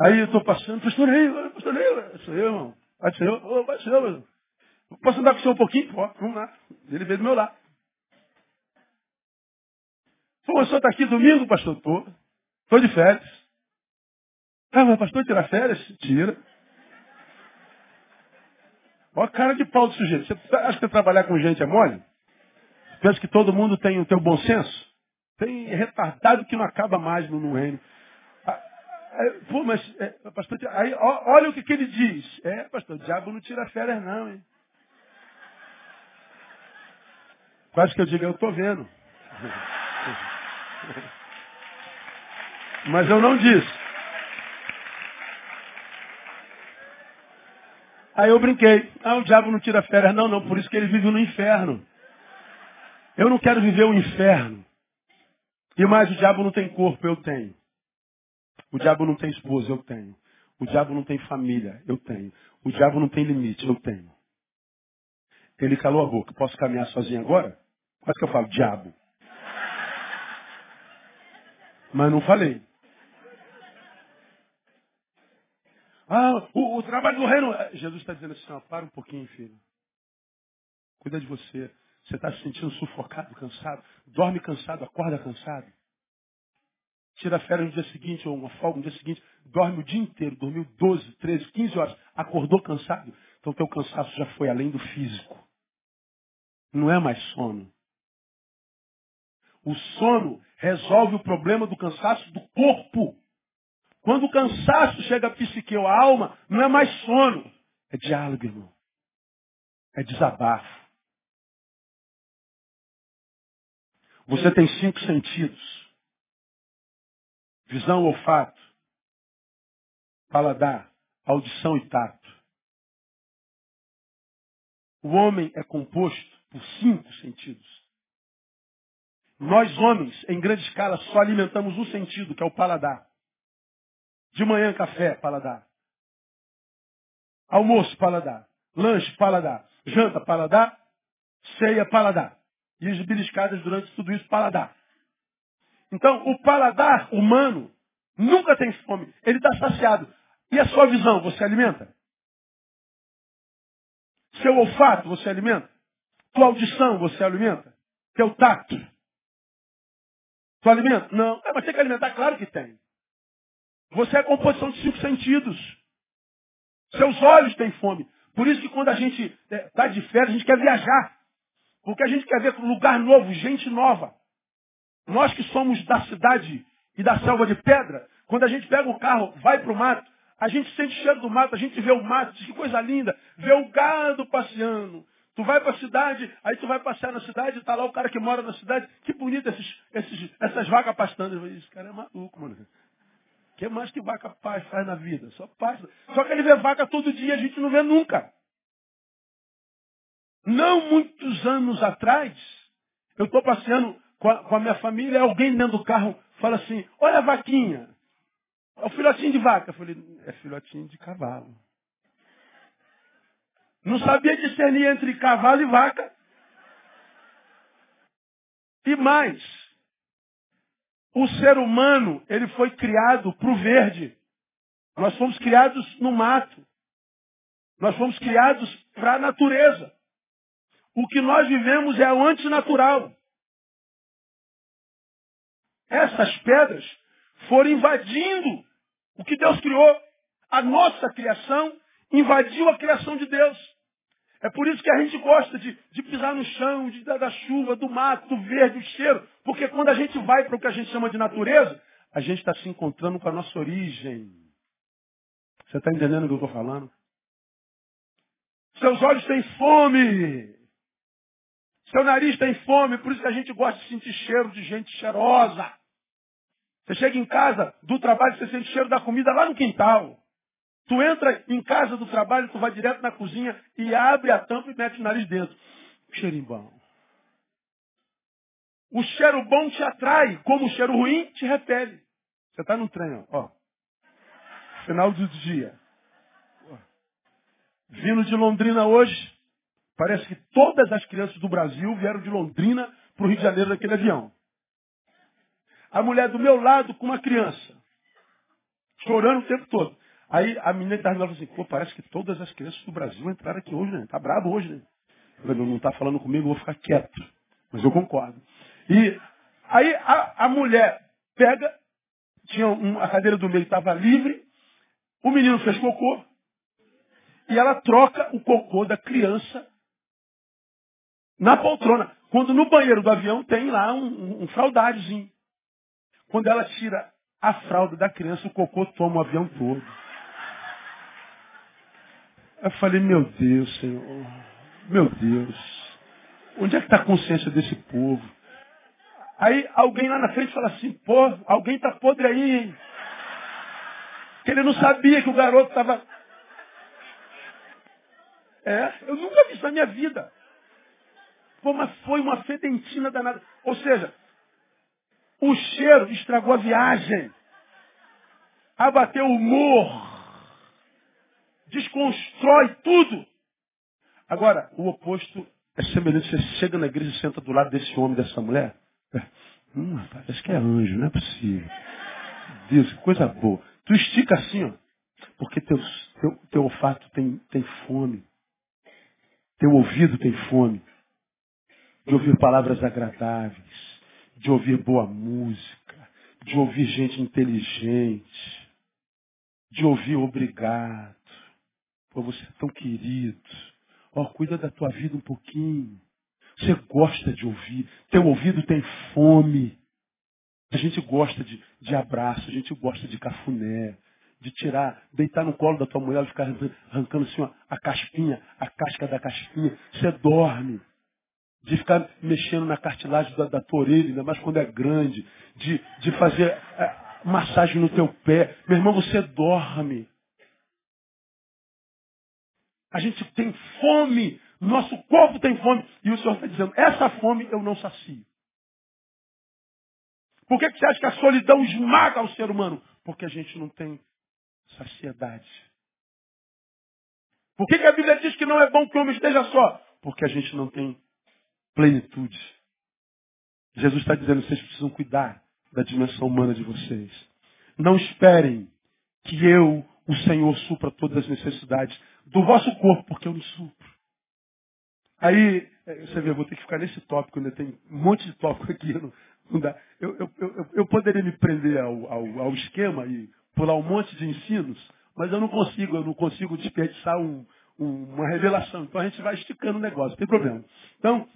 Aí eu estou passando, pastor aí, pastor aí, sou eu, irmão. Vai ser eu, vai ser eu. Posso andar com o senhor um pouquinho? Pô, vamos lá. Ele veio do meu lado. Pô, o senhor está aqui domingo, pastor? Estou. Estou de férias. Ah, mas pastor tirar férias? Tira. Olha a cara de pau do sujeito. Você acha que trabalhar com gente é mole? Pensa que todo mundo tem o teu bom senso? Tem retardado que não acaba mais no, no reino. Ah, é, pô, mas, é, pastor, aí, ó, olha o que, que ele diz. É, pastor, o diabo não tira férias não, hein? Quase que eu digo, eu estou vendo. Mas eu não disse. Aí eu brinquei. Ah, o diabo não tira férias. Não, não, por isso que ele vive no inferno. Eu não quero viver o inferno. E mais, o diabo não tem corpo, eu tenho. O diabo não tem esposa, eu tenho. O diabo não tem família, eu tenho. O diabo não tem limite, eu tenho. Ele calou a boca. Posso caminhar sozinho agora? Quase que eu falo, diabo. Mas não falei. Ah, o, o trabalho do reino. É, Jesus está dizendo assim, ó, para um pouquinho, filho. Cuida de você. Você está se sentindo sufocado, cansado. Dorme cansado, acorda cansado. Tira férias no dia seguinte, ou uma folga no dia seguinte. Dorme o dia inteiro. Dormiu 12, 13, 15 horas. Acordou cansado. Então teu cansaço já foi além do físico. Não é mais sono. O sono resolve o problema do cansaço do corpo. Quando o cansaço chega à psique ou à alma, não é mais sono. É diálogo, irmão. É desabafo. Você tem cinco sentidos. Visão, olfato, paladar, audição e tato. O homem é composto por cinco sentidos. Nós, homens, em grande escala, só alimentamos um sentido, que é o paladar. De manhã, café, paladar. Almoço, paladar. Lanche, paladar. Janta, paladar. Ceia, paladar. E as beliscadas durante tudo isso, paladar. Então, o paladar humano nunca tem fome. Ele está saciado. E a sua visão, você alimenta? Seu olfato, você alimenta? Tua audição, você alimenta? Teu tato? Tu alimenta? Não. É, mas tem que alimentar? Claro que tem. Você é a composição de cinco sentidos. Seus olhos têm fome. Por isso que quando a gente está é, de férias, a gente quer viajar. Porque a gente quer ver lugar novo, gente nova. Nós que somos da cidade e da selva de pedra, quando a gente pega o carro, vai para o mato, a gente sente o cheiro do mato, a gente vê o mato, diz que coisa linda, vê o gado passeando. Tu vai para a cidade, aí tu vai passear na cidade, está lá o cara que mora na cidade, que bonito esses, esses, essas vacas pastando. Esse cara é maluco, mano. Que mais que vaca faz, faz na vida? Só pasta. Só que ele vê vaca todo dia, a gente não vê nunca. Não muitos anos atrás, eu estou passeando com a, com a, minha família, alguém dentro do carro fala assim, olha a vaquinha. É o filhotinho de vaca. Eu falei, é filhotinho de cavalo. Não sabia discernir entre cavalo e vaca. E mais, o ser humano, ele foi criado para o verde. Nós fomos criados no mato. Nós fomos criados para a natureza. O que nós vivemos é o antinatural. Essas pedras foram invadindo o que Deus criou. A nossa criação invadiu a criação de Deus. É por isso que a gente gosta de, de pisar no chão, de, da, da chuva, do mato, do verde, do cheiro. Porque quando a gente vai para o que a gente chama de natureza, a gente está se encontrando com a nossa origem. Você está entendendo o que eu estou falando? Seus olhos têm fome. Seu nariz tem fome, por isso que a gente gosta de sentir cheiro de gente cheirosa. Você chega em casa do trabalho, você sente cheiro da comida lá no quintal. Tu entra em casa do trabalho, tu vai direto na cozinha e abre a tampa e mete o nariz dentro. Cheirinho bom. O cheiro bom te atrai, como o cheiro ruim te repele. Você está no trem, ó. Final do dia. Vindo de Londrina hoje, Parece que todas as crianças do Brasil vieram de Londrina para o Rio de Janeiro naquele avião. A mulher do meu lado com uma criança. Chorando o tempo todo. Aí a menina estava falando assim, pô, parece que todas as crianças do Brasil entraram aqui hoje, né? Tá bravo hoje, né? Eu não está falando comigo, eu vou ficar quieto. Mas eu concordo. E aí a, a mulher pega, tinha um, a cadeira do meio estava livre, o menino fez cocô, e ela troca o cocô da criança na poltrona. Quando no banheiro do avião tem lá um, um, um. Quando ela tira a fralda da criança, o cocô toma o avião todo. Eu falei, meu Deus, Senhor, meu Deus, onde é que está a consciência desse povo? Aí alguém lá na frente fala assim, pô, alguém está podre aí. Que ele não sabia que o garoto estava. É, eu nunca vi isso na minha vida. Pô, mas foi uma fedentina danada. Ou seja, o cheiro estragou a viagem. Abateu o humor. Desconstrói tudo. Agora, o oposto é semelhante. Você chega na igreja e senta do lado desse homem, dessa mulher. Hum, parece que é anjo, não é possível. Deus, que coisa boa. Tu estica assim, ó. Porque teu, teu, teu olfato tem, tem fome. Teu ouvido tem fome de ouvir palavras agradáveis, de ouvir boa música, de ouvir gente inteligente, de ouvir obrigado. Pô, você é tão querido. Ó, cuida da tua vida um pouquinho. Você gosta de ouvir. Teu ouvido tem fome. A gente gosta de, de abraço, a gente gosta de cafuné, de tirar, deitar no colo da tua mulher e ficar arrancando assim ó, a caspinha, a casca da caspinha. Você dorme. De ficar mexendo na cartilagem da, da tua orelha, ainda mais quando é grande. De, de fazer é, massagem no teu pé. Meu irmão, você dorme. A gente tem fome, nosso corpo tem fome. E o Senhor está dizendo, essa fome eu não sacio. Por que, que você acha que a solidão esmaga o ser humano? Porque a gente não tem saciedade. Por que, que a Bíblia diz que não é bom que o homem esteja só? Porque a gente não tem plenitude. Jesus está dizendo, vocês precisam cuidar da dimensão humana de vocês. Não esperem que eu, o Senhor, supra todas as necessidades do vosso corpo, porque eu não supro. Aí, é, você vê, eu vou ter que ficar nesse tópico, ainda tem um monte de tópico aqui, não, não dá. Eu, eu, eu, eu, poderia me prender ao, ao, ao, esquema e pular um monte de ensinos, mas eu não consigo, eu não consigo desperdiçar um, um, uma revelação. Então a gente vai esticando o negócio, não tem problema. Então,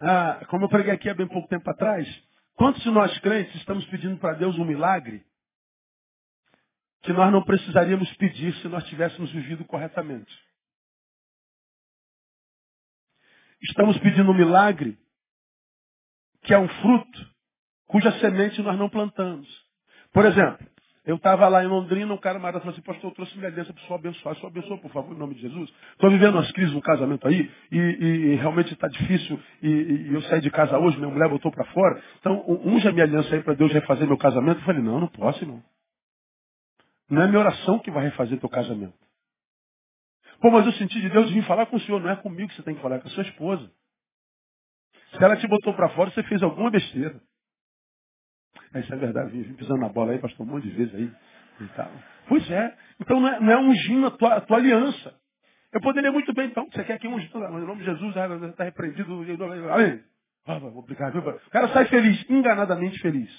ah, como eu preguei aqui há bem pouco tempo atrás, quantos de nós crentes estamos pedindo para Deus um milagre que nós não precisaríamos pedir se nós tivéssemos vivido corretamente. Estamos pedindo um milagre que é um fruto cuja semente nós não plantamos. Por exemplo, eu estava lá em Londrina, um cara marado falou assim, pastor, eu trouxe minha aliança para o senhor abençoar. Senhor abençoa, por favor, em nome de Jesus. Estou vivendo umas crises no casamento aí, e, e realmente está difícil, e, e, eu saí de casa hoje, minha mulher botou para fora. Então, unja minha aliança aí para Deus refazer meu casamento. Eu falei, não, não posso, irmão. Não é minha oração que vai refazer teu casamento. Pô, mas eu senti de Deus vir falar com o senhor, não é comigo que você tem que falar, é com a sua esposa. Se ela te botou para fora, você fez alguma besteira. É, isso é verdade, vim, pisando na bola aí, pastor, um monte de vezes aí. E tal. Pois é. Então não é, não é ungindo a tua, a tua aliança. Eu poderia muito bem, então, você quer que unja? Em nome de Jesus, está repreendido. Amém. Obrigado. O cara sai feliz, enganadamente feliz.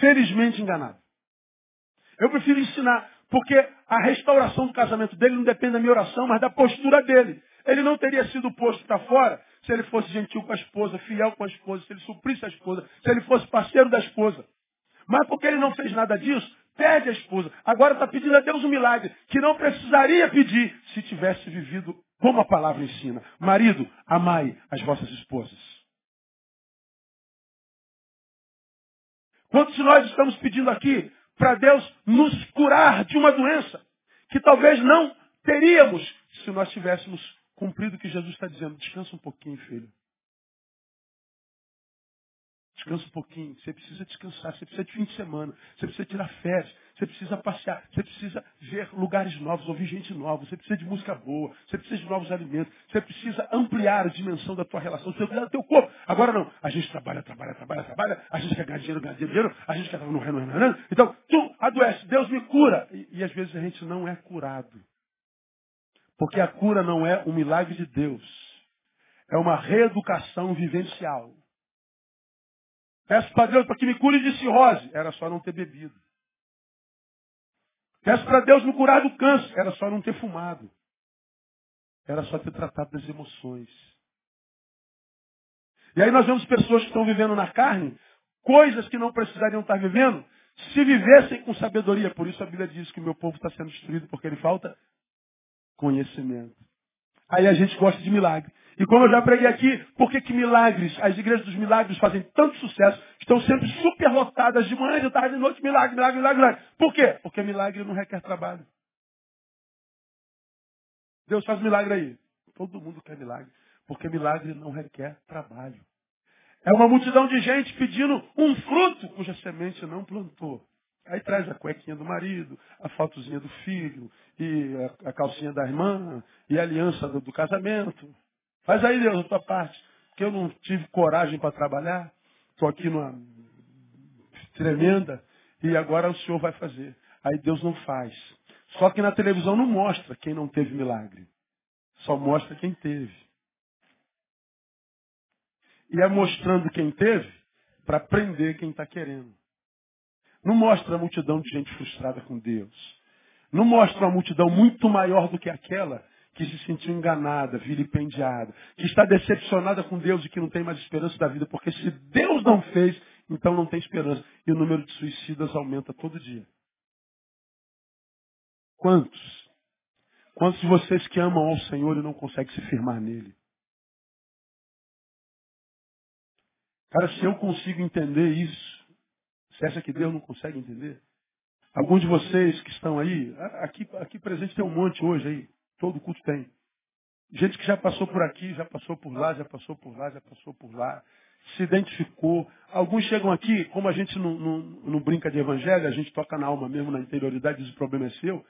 Felizmente enganado. Eu prefiro ensinar, porque a restauração do casamento dele não depende da minha oração, mas da postura dele. Ele não teria sido posto para fora se ele fosse gentil com a esposa, fiel com a esposa, se ele suprisse a esposa, se ele fosse parceiro da esposa. Mas porque ele não fez nada disso, perde a esposa. Agora está pedindo a Deus um milagre que não precisaria pedir se tivesse vivido como a palavra ensina. Marido, amai as vossas esposas. Quantos de nós estamos pedindo aqui para Deus nos curar de uma doença que talvez não teríamos se nós tivéssemos cumprido o que Jesus está dizendo. Descansa um pouquinho, filho. Descansa um pouquinho. Você precisa descansar. Você precisa de fim de semana. Você precisa tirar férias. Você precisa passear. Você precisa ver lugares novos, ouvir gente nova. Você precisa de música boa. Você precisa de novos alimentos. Você precisa ampliar a dimensão da tua relação. Você precisa do teu corpo. Agora não. A gente trabalha, trabalha, trabalha, trabalha. A gente quer ganhar dinheiro, ganhar dinheiro. A gente quer no reino, no reino. Então, tu adoece. Deus me cura. E, e às vezes a gente não é curado. Porque a cura não é um milagre de Deus. É uma reeducação vivencial. Peço para Deus para que me cure de cirrose. Era só não ter bebido. Peço para Deus me curar do câncer. Era só não ter fumado. Era só ter tratado das emoções. E aí nós vemos pessoas que estão vivendo na carne, coisas que não precisariam estar vivendo, se vivessem com sabedoria. Por isso a Bíblia diz que o meu povo está sendo destruído porque ele falta conhecimento. Aí a gente gosta de milagre. E como eu já preguei aqui, por que, que milagres, as igrejas dos milagres fazem tanto sucesso, estão sempre superlotadas de manhã, de tarde, de noite, milagre, milagre, milagre, milagre. Por quê? Porque milagre não requer trabalho. Deus faz milagre aí. Todo mundo quer milagre. Porque milagre não requer trabalho. É uma multidão de gente pedindo um fruto cuja semente não plantou. Aí traz a cuequinha do marido, a fotozinha do filho, e a, calcinha da irmã, e a aliança do, do casamento. Faz aí, Deus, a tua parte. Porque eu não tive coragem para trabalhar. Estou aqui numa tremenda. E agora o Senhor vai fazer. Aí Deus não faz. Só que na televisão não mostra quem não teve milagre. Só mostra quem teve. E é mostrando quem teve para prender quem está querendo. Não mostra a multidão de gente frustrada com Deus. Não mostra uma multidão muito maior do que aquela que se sentiu enganada, vilipendiada, que está decepcionada com Deus e que não tem mais esperança da vida, porque se Deus não fez, então não tem esperança. E o número de suicidas aumenta todo dia. Quantos? Quantos de vocês que amam ao Senhor e não conseguem se firmar nele? Cara, se eu consigo entender isso, você acha que Deus não consegue entender? Alguns de vocês que estão aí, aqui, aqui presente tem um monte hoje aí, todo culto tem. Gente que já passou por aqui, já passou por lá, já passou por lá, já passou por lá, se identificou. Alguns chegam aqui, como a gente não, não, não brinca de evangelho, a gente toca na alma mesmo, na interioridade, diz o problema é seu.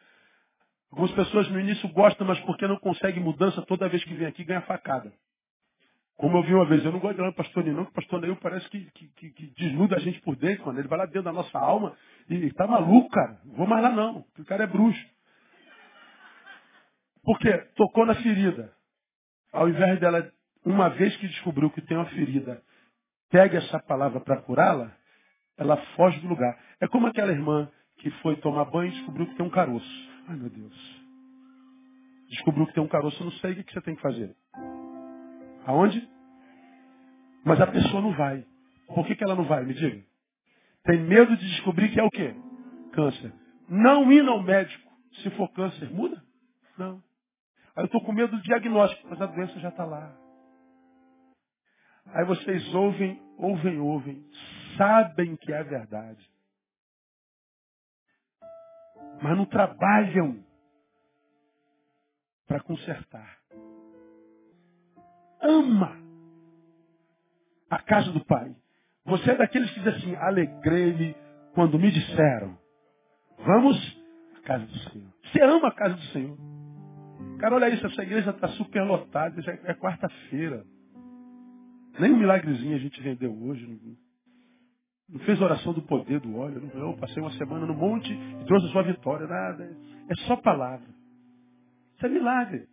Algumas pessoas no início gostam, mas porque não conseguem mudança, toda vez que vem aqui ganha facada. Como eu vi uma vez, eu não gosto de olhar o pastor não, porque o pastor Neil parece que, que, que, que, desnuda a gente por dentro, mano. Ele vai lá dentro da nossa alma e está maluco, cara. Não vou mais lá não, o cara é bruxo. Por quê? Tocou na ferida. Ao invés dela, uma vez que descobriu que tem uma ferida, pega essa palavra para curá-la, ela foge do lugar. É como aquela irmã que foi tomar banho e descobriu que tem um caroço. Ai meu Deus. Descobriu que tem um caroço, eu não sei o que você tem que fazer. Aonde? Mas a pessoa não vai. Por que, que ela não vai? Me diga. Tem medo de descobrir que é o quê? Câncer. Não ir ao médico. Se for câncer, muda? Não. Aí eu estou com medo do diagnóstico, mas a doença já está lá. Aí vocês ouvem, ouvem, ouvem, sabem que é verdade. Mas não trabalham para consertar ama a casa do Pai. Você é daqueles que diz assim, alegrei-me quando me disseram, vamos à casa do Senhor. Você ama a casa do Senhor. Cara, olha isso, essa igreja está super lotada, já é quarta-feira. Nem um milagrezinho a gente vendeu hoje. Não, não fez oração do poder do óleo. Não, eu passei uma semana no monte e trouxe a sua vitória. Nada. É só palavra. Isso é milagre.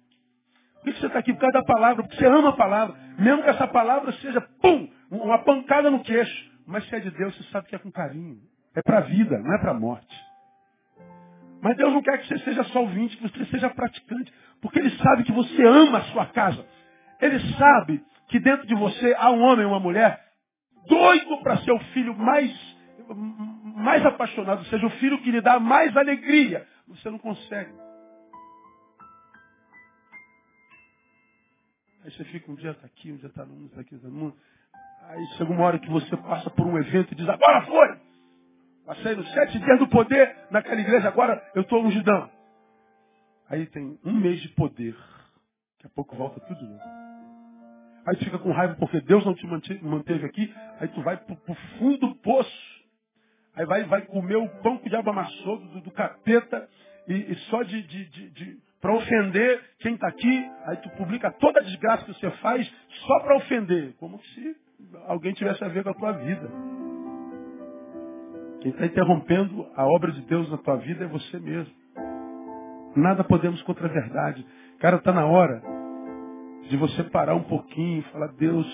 Por que você está aqui? Por causa da palavra, porque você ama a palavra. Mesmo que essa palavra seja, pum, uma pancada no queixo. Mas se é de Deus, você sabe que é com carinho. É para a vida, não é para a morte. Mas Deus não quer que você seja só ouvinte, que você seja praticante. Porque Ele sabe que você ama a sua casa. Ele sabe que dentro de você há um homem e uma mulher doido para ser o filho mais, mais apaixonado, ou seja, o filho que lhe dá mais alegria. Você não consegue. Aí você fica um dia está aqui, um dia está no mundo, está aqui, está no mundo. Aí chega uma hora que você passa por um evento e diz, agora foi! Passei nos sete dias do poder naquela igreja, agora eu estou ungidão. Aí tem um mês de poder. Daqui a pouco volta tudo novo. Aí tu fica com raiva porque Deus não te manteve aqui. Aí tu vai para o fundo do poço. Aí vai, vai comer o pão que o diabo amassou do, do capeta. E, e só de, de, de, de para ofender quem está aqui, aí tu publica toda a desgraça que você faz só para ofender, como se alguém tivesse a ver com a tua vida. Quem está interrompendo a obra de Deus na tua vida é você mesmo. Nada podemos contra a verdade. Cara, está na hora de você parar um pouquinho e falar, Deus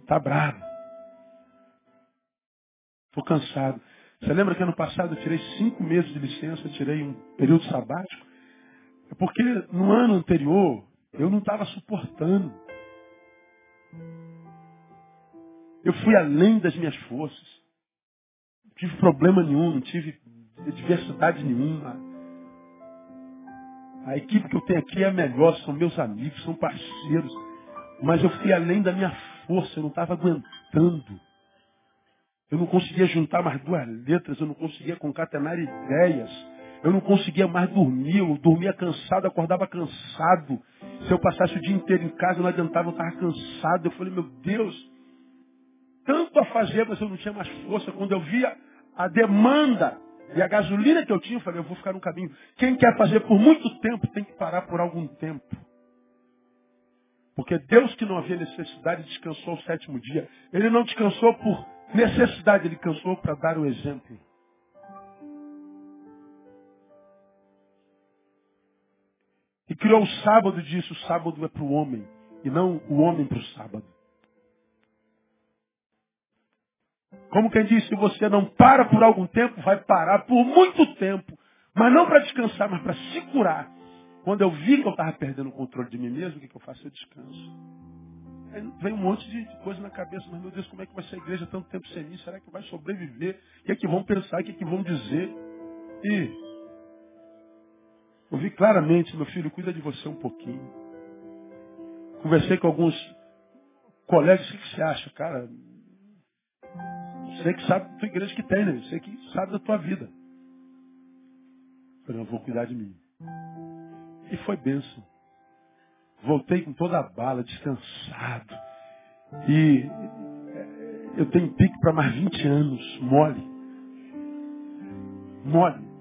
está bravo. Estou cansado. Você lembra que ano passado eu tirei cinco meses de licença, tirei um período sabático? É porque no ano anterior eu não estava suportando. Eu fui além das minhas forças. Não tive problema nenhum, não tive diversidade nenhuma. A equipe que eu tenho aqui é a melhor, são meus amigos, são parceiros. Mas eu fui além da minha força, eu não estava aguentando. Eu não conseguia juntar mais duas letras, eu não conseguia concatenar ideias. Eu não conseguia mais dormir, eu dormia cansado, acordava cansado. Se eu passasse o dia inteiro em casa, não adiantava, eu estava cansado. Eu falei, meu Deus, tanto a fazer, mas eu não tinha mais força. Quando eu via a demanda e a gasolina que eu tinha, eu falei, eu vou ficar no caminho. Quem quer fazer por muito tempo tem que parar por algum tempo. Porque Deus que não havia necessidade descansou o sétimo dia. Ele não descansou por necessidade, ele cansou para dar o exemplo. E criou o sábado e disse, o sábado é para o homem, e não o homem para o sábado. Como quem diz, se você não para por algum tempo, vai parar por muito tempo. Mas não para descansar, mas para se curar. Quando eu vi que eu estava perdendo o controle de mim mesmo, o que, que eu faço? Eu descanso. Aí vem um monte de coisa na cabeça, mas meu Deus, como é que vai ser a igreja tanto tempo sem isso? Será que vai sobreviver? O que é que vão pensar? O que é que vão dizer? E eu vi claramente, meu filho, cuida de você um pouquinho. Conversei com alguns colegas, o que você acha? Cara, você que sabe da tua igreja que tem, né? Você que sabe da tua vida. Eu falei, vou cuidar de mim. E foi benção. Voltei com toda a bala, descansado. E eu tenho pique para mais 20 anos, mole. Mole.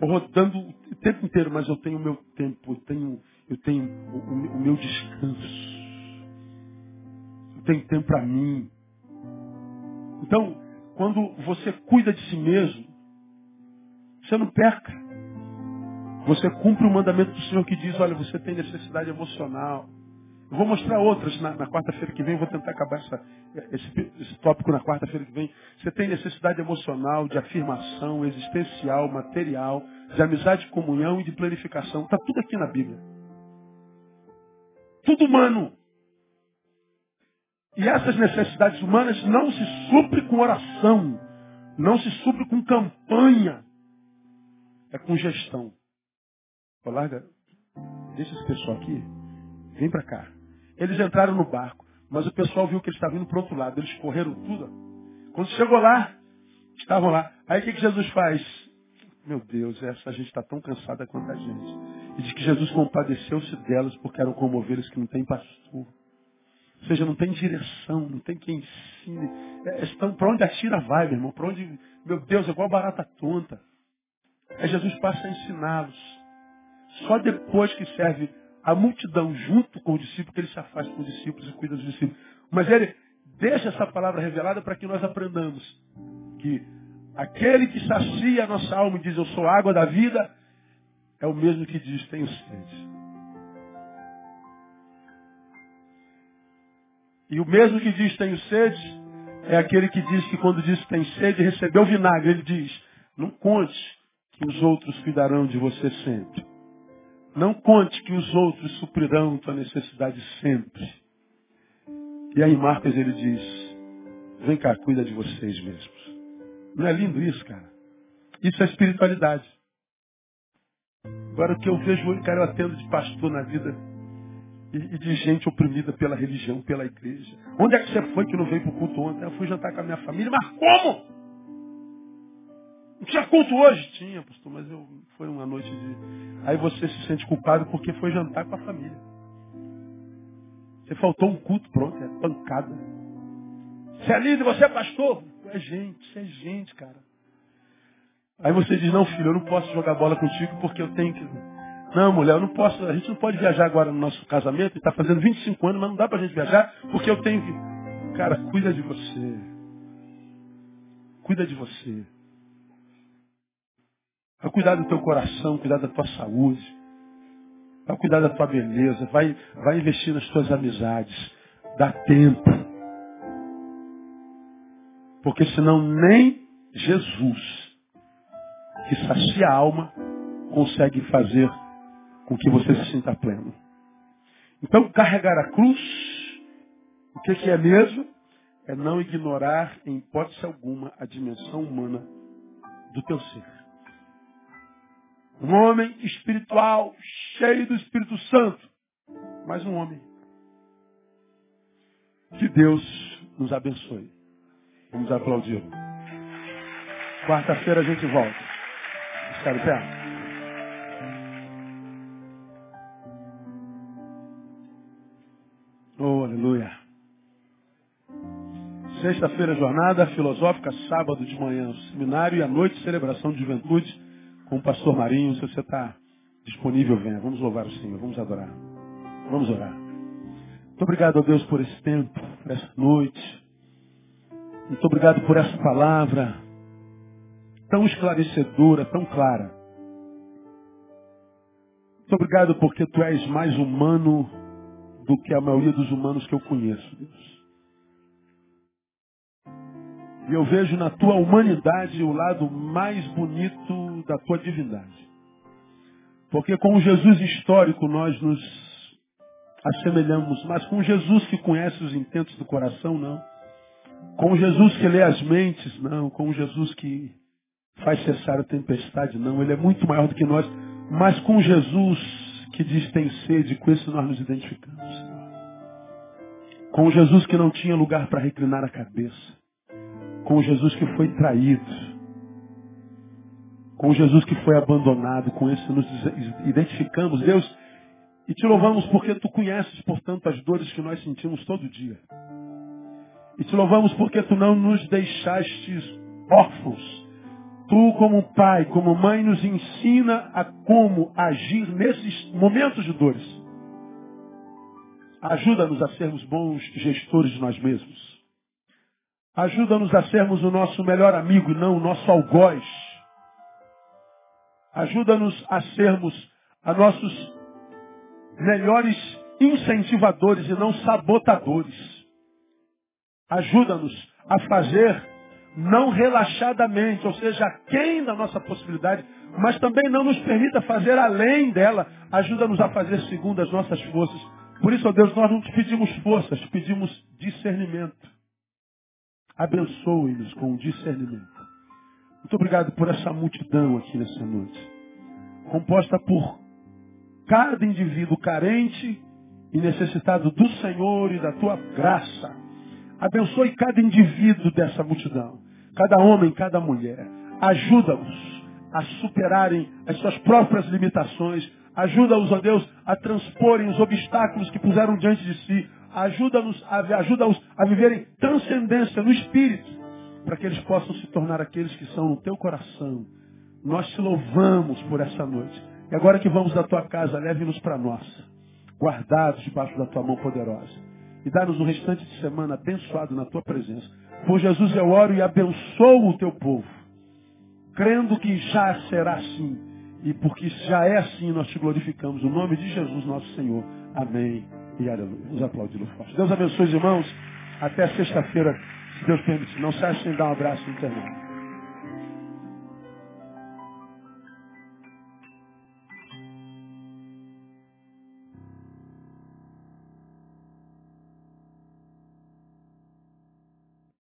Rodando o tempo inteiro, mas eu tenho o meu tempo, eu tenho, eu tenho o, o meu descanso. Eu tenho tempo para mim. Então, quando você cuida de si mesmo, você não peca. Você cumpre o mandamento do Senhor que diz, olha, você tem necessidade emocional. Eu vou mostrar outras na, na quarta-feira que vem, vou tentar acabar essa, esse, esse tópico na quarta-feira que vem. Você tem necessidade emocional, de afirmação, existencial, material, de amizade, comunhão e de planificação. Está tudo aqui na Bíblia. Tudo humano. E essas necessidades humanas não se supre com oração, não se supre com campanha, é com gestão. Ô, larga, deixa esse pessoal aqui, vem para cá. Eles entraram no barco, mas o pessoal viu que eles estavam indo para outro lado. Eles correram tudo. Quando chegou lá, estavam lá. Aí o que, que Jesus faz? Meu Deus, essa gente está tão cansada quanto a gente. E diz que Jesus compadeceu-se delas porque eram como ovelhas que não têm pastor. Ou seja, não tem direção, não tem quem ensine. É, estão para onde a tira vai, meu irmão. Para onde, meu Deus, é igual barata tonta. Aí Jesus passa a ensiná-los. Só depois que serve a multidão junto com o discípulo, que ele se afasta com os discípulos e cuida dos discípulos. Mas ele deixa essa palavra revelada para que nós aprendamos que aquele que sacia a nossa alma e diz eu sou água da vida, é o mesmo que diz tenho sede. E o mesmo que diz tenho sede é aquele que diz que quando diz tem sede recebeu vinagre. Ele diz, não conte que os outros cuidarão de você sempre. Não conte que os outros suprirão tua necessidade sempre. E aí Marcos ele diz, vem cá, cuida de vocês mesmos. Não é lindo isso, cara? Isso é espiritualidade. Agora o que eu vejo, cara, eu atendo de pastor na vida e, de gente oprimida pela religião, pela igreja. Onde é que você foi que não veio para o culto ontem? Eu fui jantar com a minha família, mas como? Não tinha culto hoje? Tinha, pastor, mas eu, foi uma noite de. Aí você se sente culpado porque foi jantar com a família. Você faltou um culto, pronto, é pancada. Você é líder, você é pastor? É gente, é gente, cara. Aí você diz, não, filho, eu não posso jogar bola contigo porque eu tenho que. Não, mulher, eu não posso, a gente não pode viajar agora no nosso casamento, está fazendo 25 anos, mas não dá pra gente viajar porque eu tenho que. Cara, cuida de você. Cuida de você. Vai cuidar do teu coração, cuidar da tua saúde. Vai cuidar da tua beleza. Vai, vai investir nas tuas amizades. Dá tempo. Porque senão nem Jesus, que sacia a alma, consegue fazer com que você se sinta pleno. Então, carregar a cruz, o que, é mesmo? É não ignorar, em hipótese alguma, a dimensão humana do teu ser. Um homem espiritual, cheio do Espírito Santo. Mas um homem. Que Deus nos abençoe. Vamos aplaudir. Quarta-feira a gente volta. Ficar de aleluia. Sexta-feira, jornada filosófica, sábado de manhã, seminário e à noite, celebração de juventude com o pastor Marinho. Se você está disponível, venha. Vamos louvar o Senhor, vamos adorar. Vamos orar. Muito obrigado a Deus por esse tempo, por essa noite. Muito obrigado por essa palavra tão esclarecedora, tão clara. Muito obrigado porque tu és mais humano do que a maioria dos humanos que eu conheço, Deus. E eu vejo na tua humanidade o lado mais bonito da tua divindade. Porque com o Jesus histórico nós nos assemelhamos, mas com Jesus que conhece os intentos do coração, não. Com Jesus que lê as mentes, não. Com Jesus que faz cessar a tempestade, não. Ele é muito maior do que nós. Mas com Jesus que diz tem sede, com isso nós nos identificamos. Com Jesus que não tinha lugar para reclinar a cabeça. Com Jesus que foi traído. Com Jesus que foi abandonado. Com isso nos identificamos, Deus. E te louvamos porque tu conheces, portanto, as dores que nós sentimos todo dia. E te louvamos porque tu não nos deixaste órfãos. Tu, como pai, como mãe, nos ensina a como agir nesses momentos de dores. Ajuda-nos a sermos bons gestores de nós mesmos. Ajuda-nos a sermos o nosso melhor amigo e não o nosso algoz. Ajuda-nos a sermos a nossos melhores incentivadores e não sabotadores. Ajuda-nos a fazer não relaxadamente, ou seja, aquém da nossa possibilidade, mas também não nos permita fazer além dela. Ajuda-nos a fazer segundo as nossas forças. Por isso, ó Deus, nós não te pedimos forças, te pedimos discernimento. Abençoe-nos com discernimento. Muito obrigado por essa multidão aqui nessa noite. Composta por cada indivíduo carente e necessitado do Senhor e da tua graça. Abençoe cada indivíduo dessa multidão, cada homem, cada mulher. Ajuda-os a superarem as suas próprias limitações. Ajuda-os, ó Deus, a transporem os obstáculos que puseram diante de si. Ajuda-os a, ajuda a viverem transcendência no Espírito, para que eles possam se tornar aqueles que são no teu coração. Nós te louvamos por essa noite. E agora que vamos da tua casa, leve-nos para nós, guardados debaixo da tua mão poderosa e dá-nos o restante de semana abençoado na tua presença. Por Jesus eu oro e abençoo o teu povo, crendo que já será assim. E porque já é assim, nós te glorificamos. O nome de Jesus, nosso Senhor. Amém e aleluia. Vamos aplaudir forte. Deus abençoe os irmãos. Até sexta-feira, se Deus permitir. Não se sem dar um abraço no internet.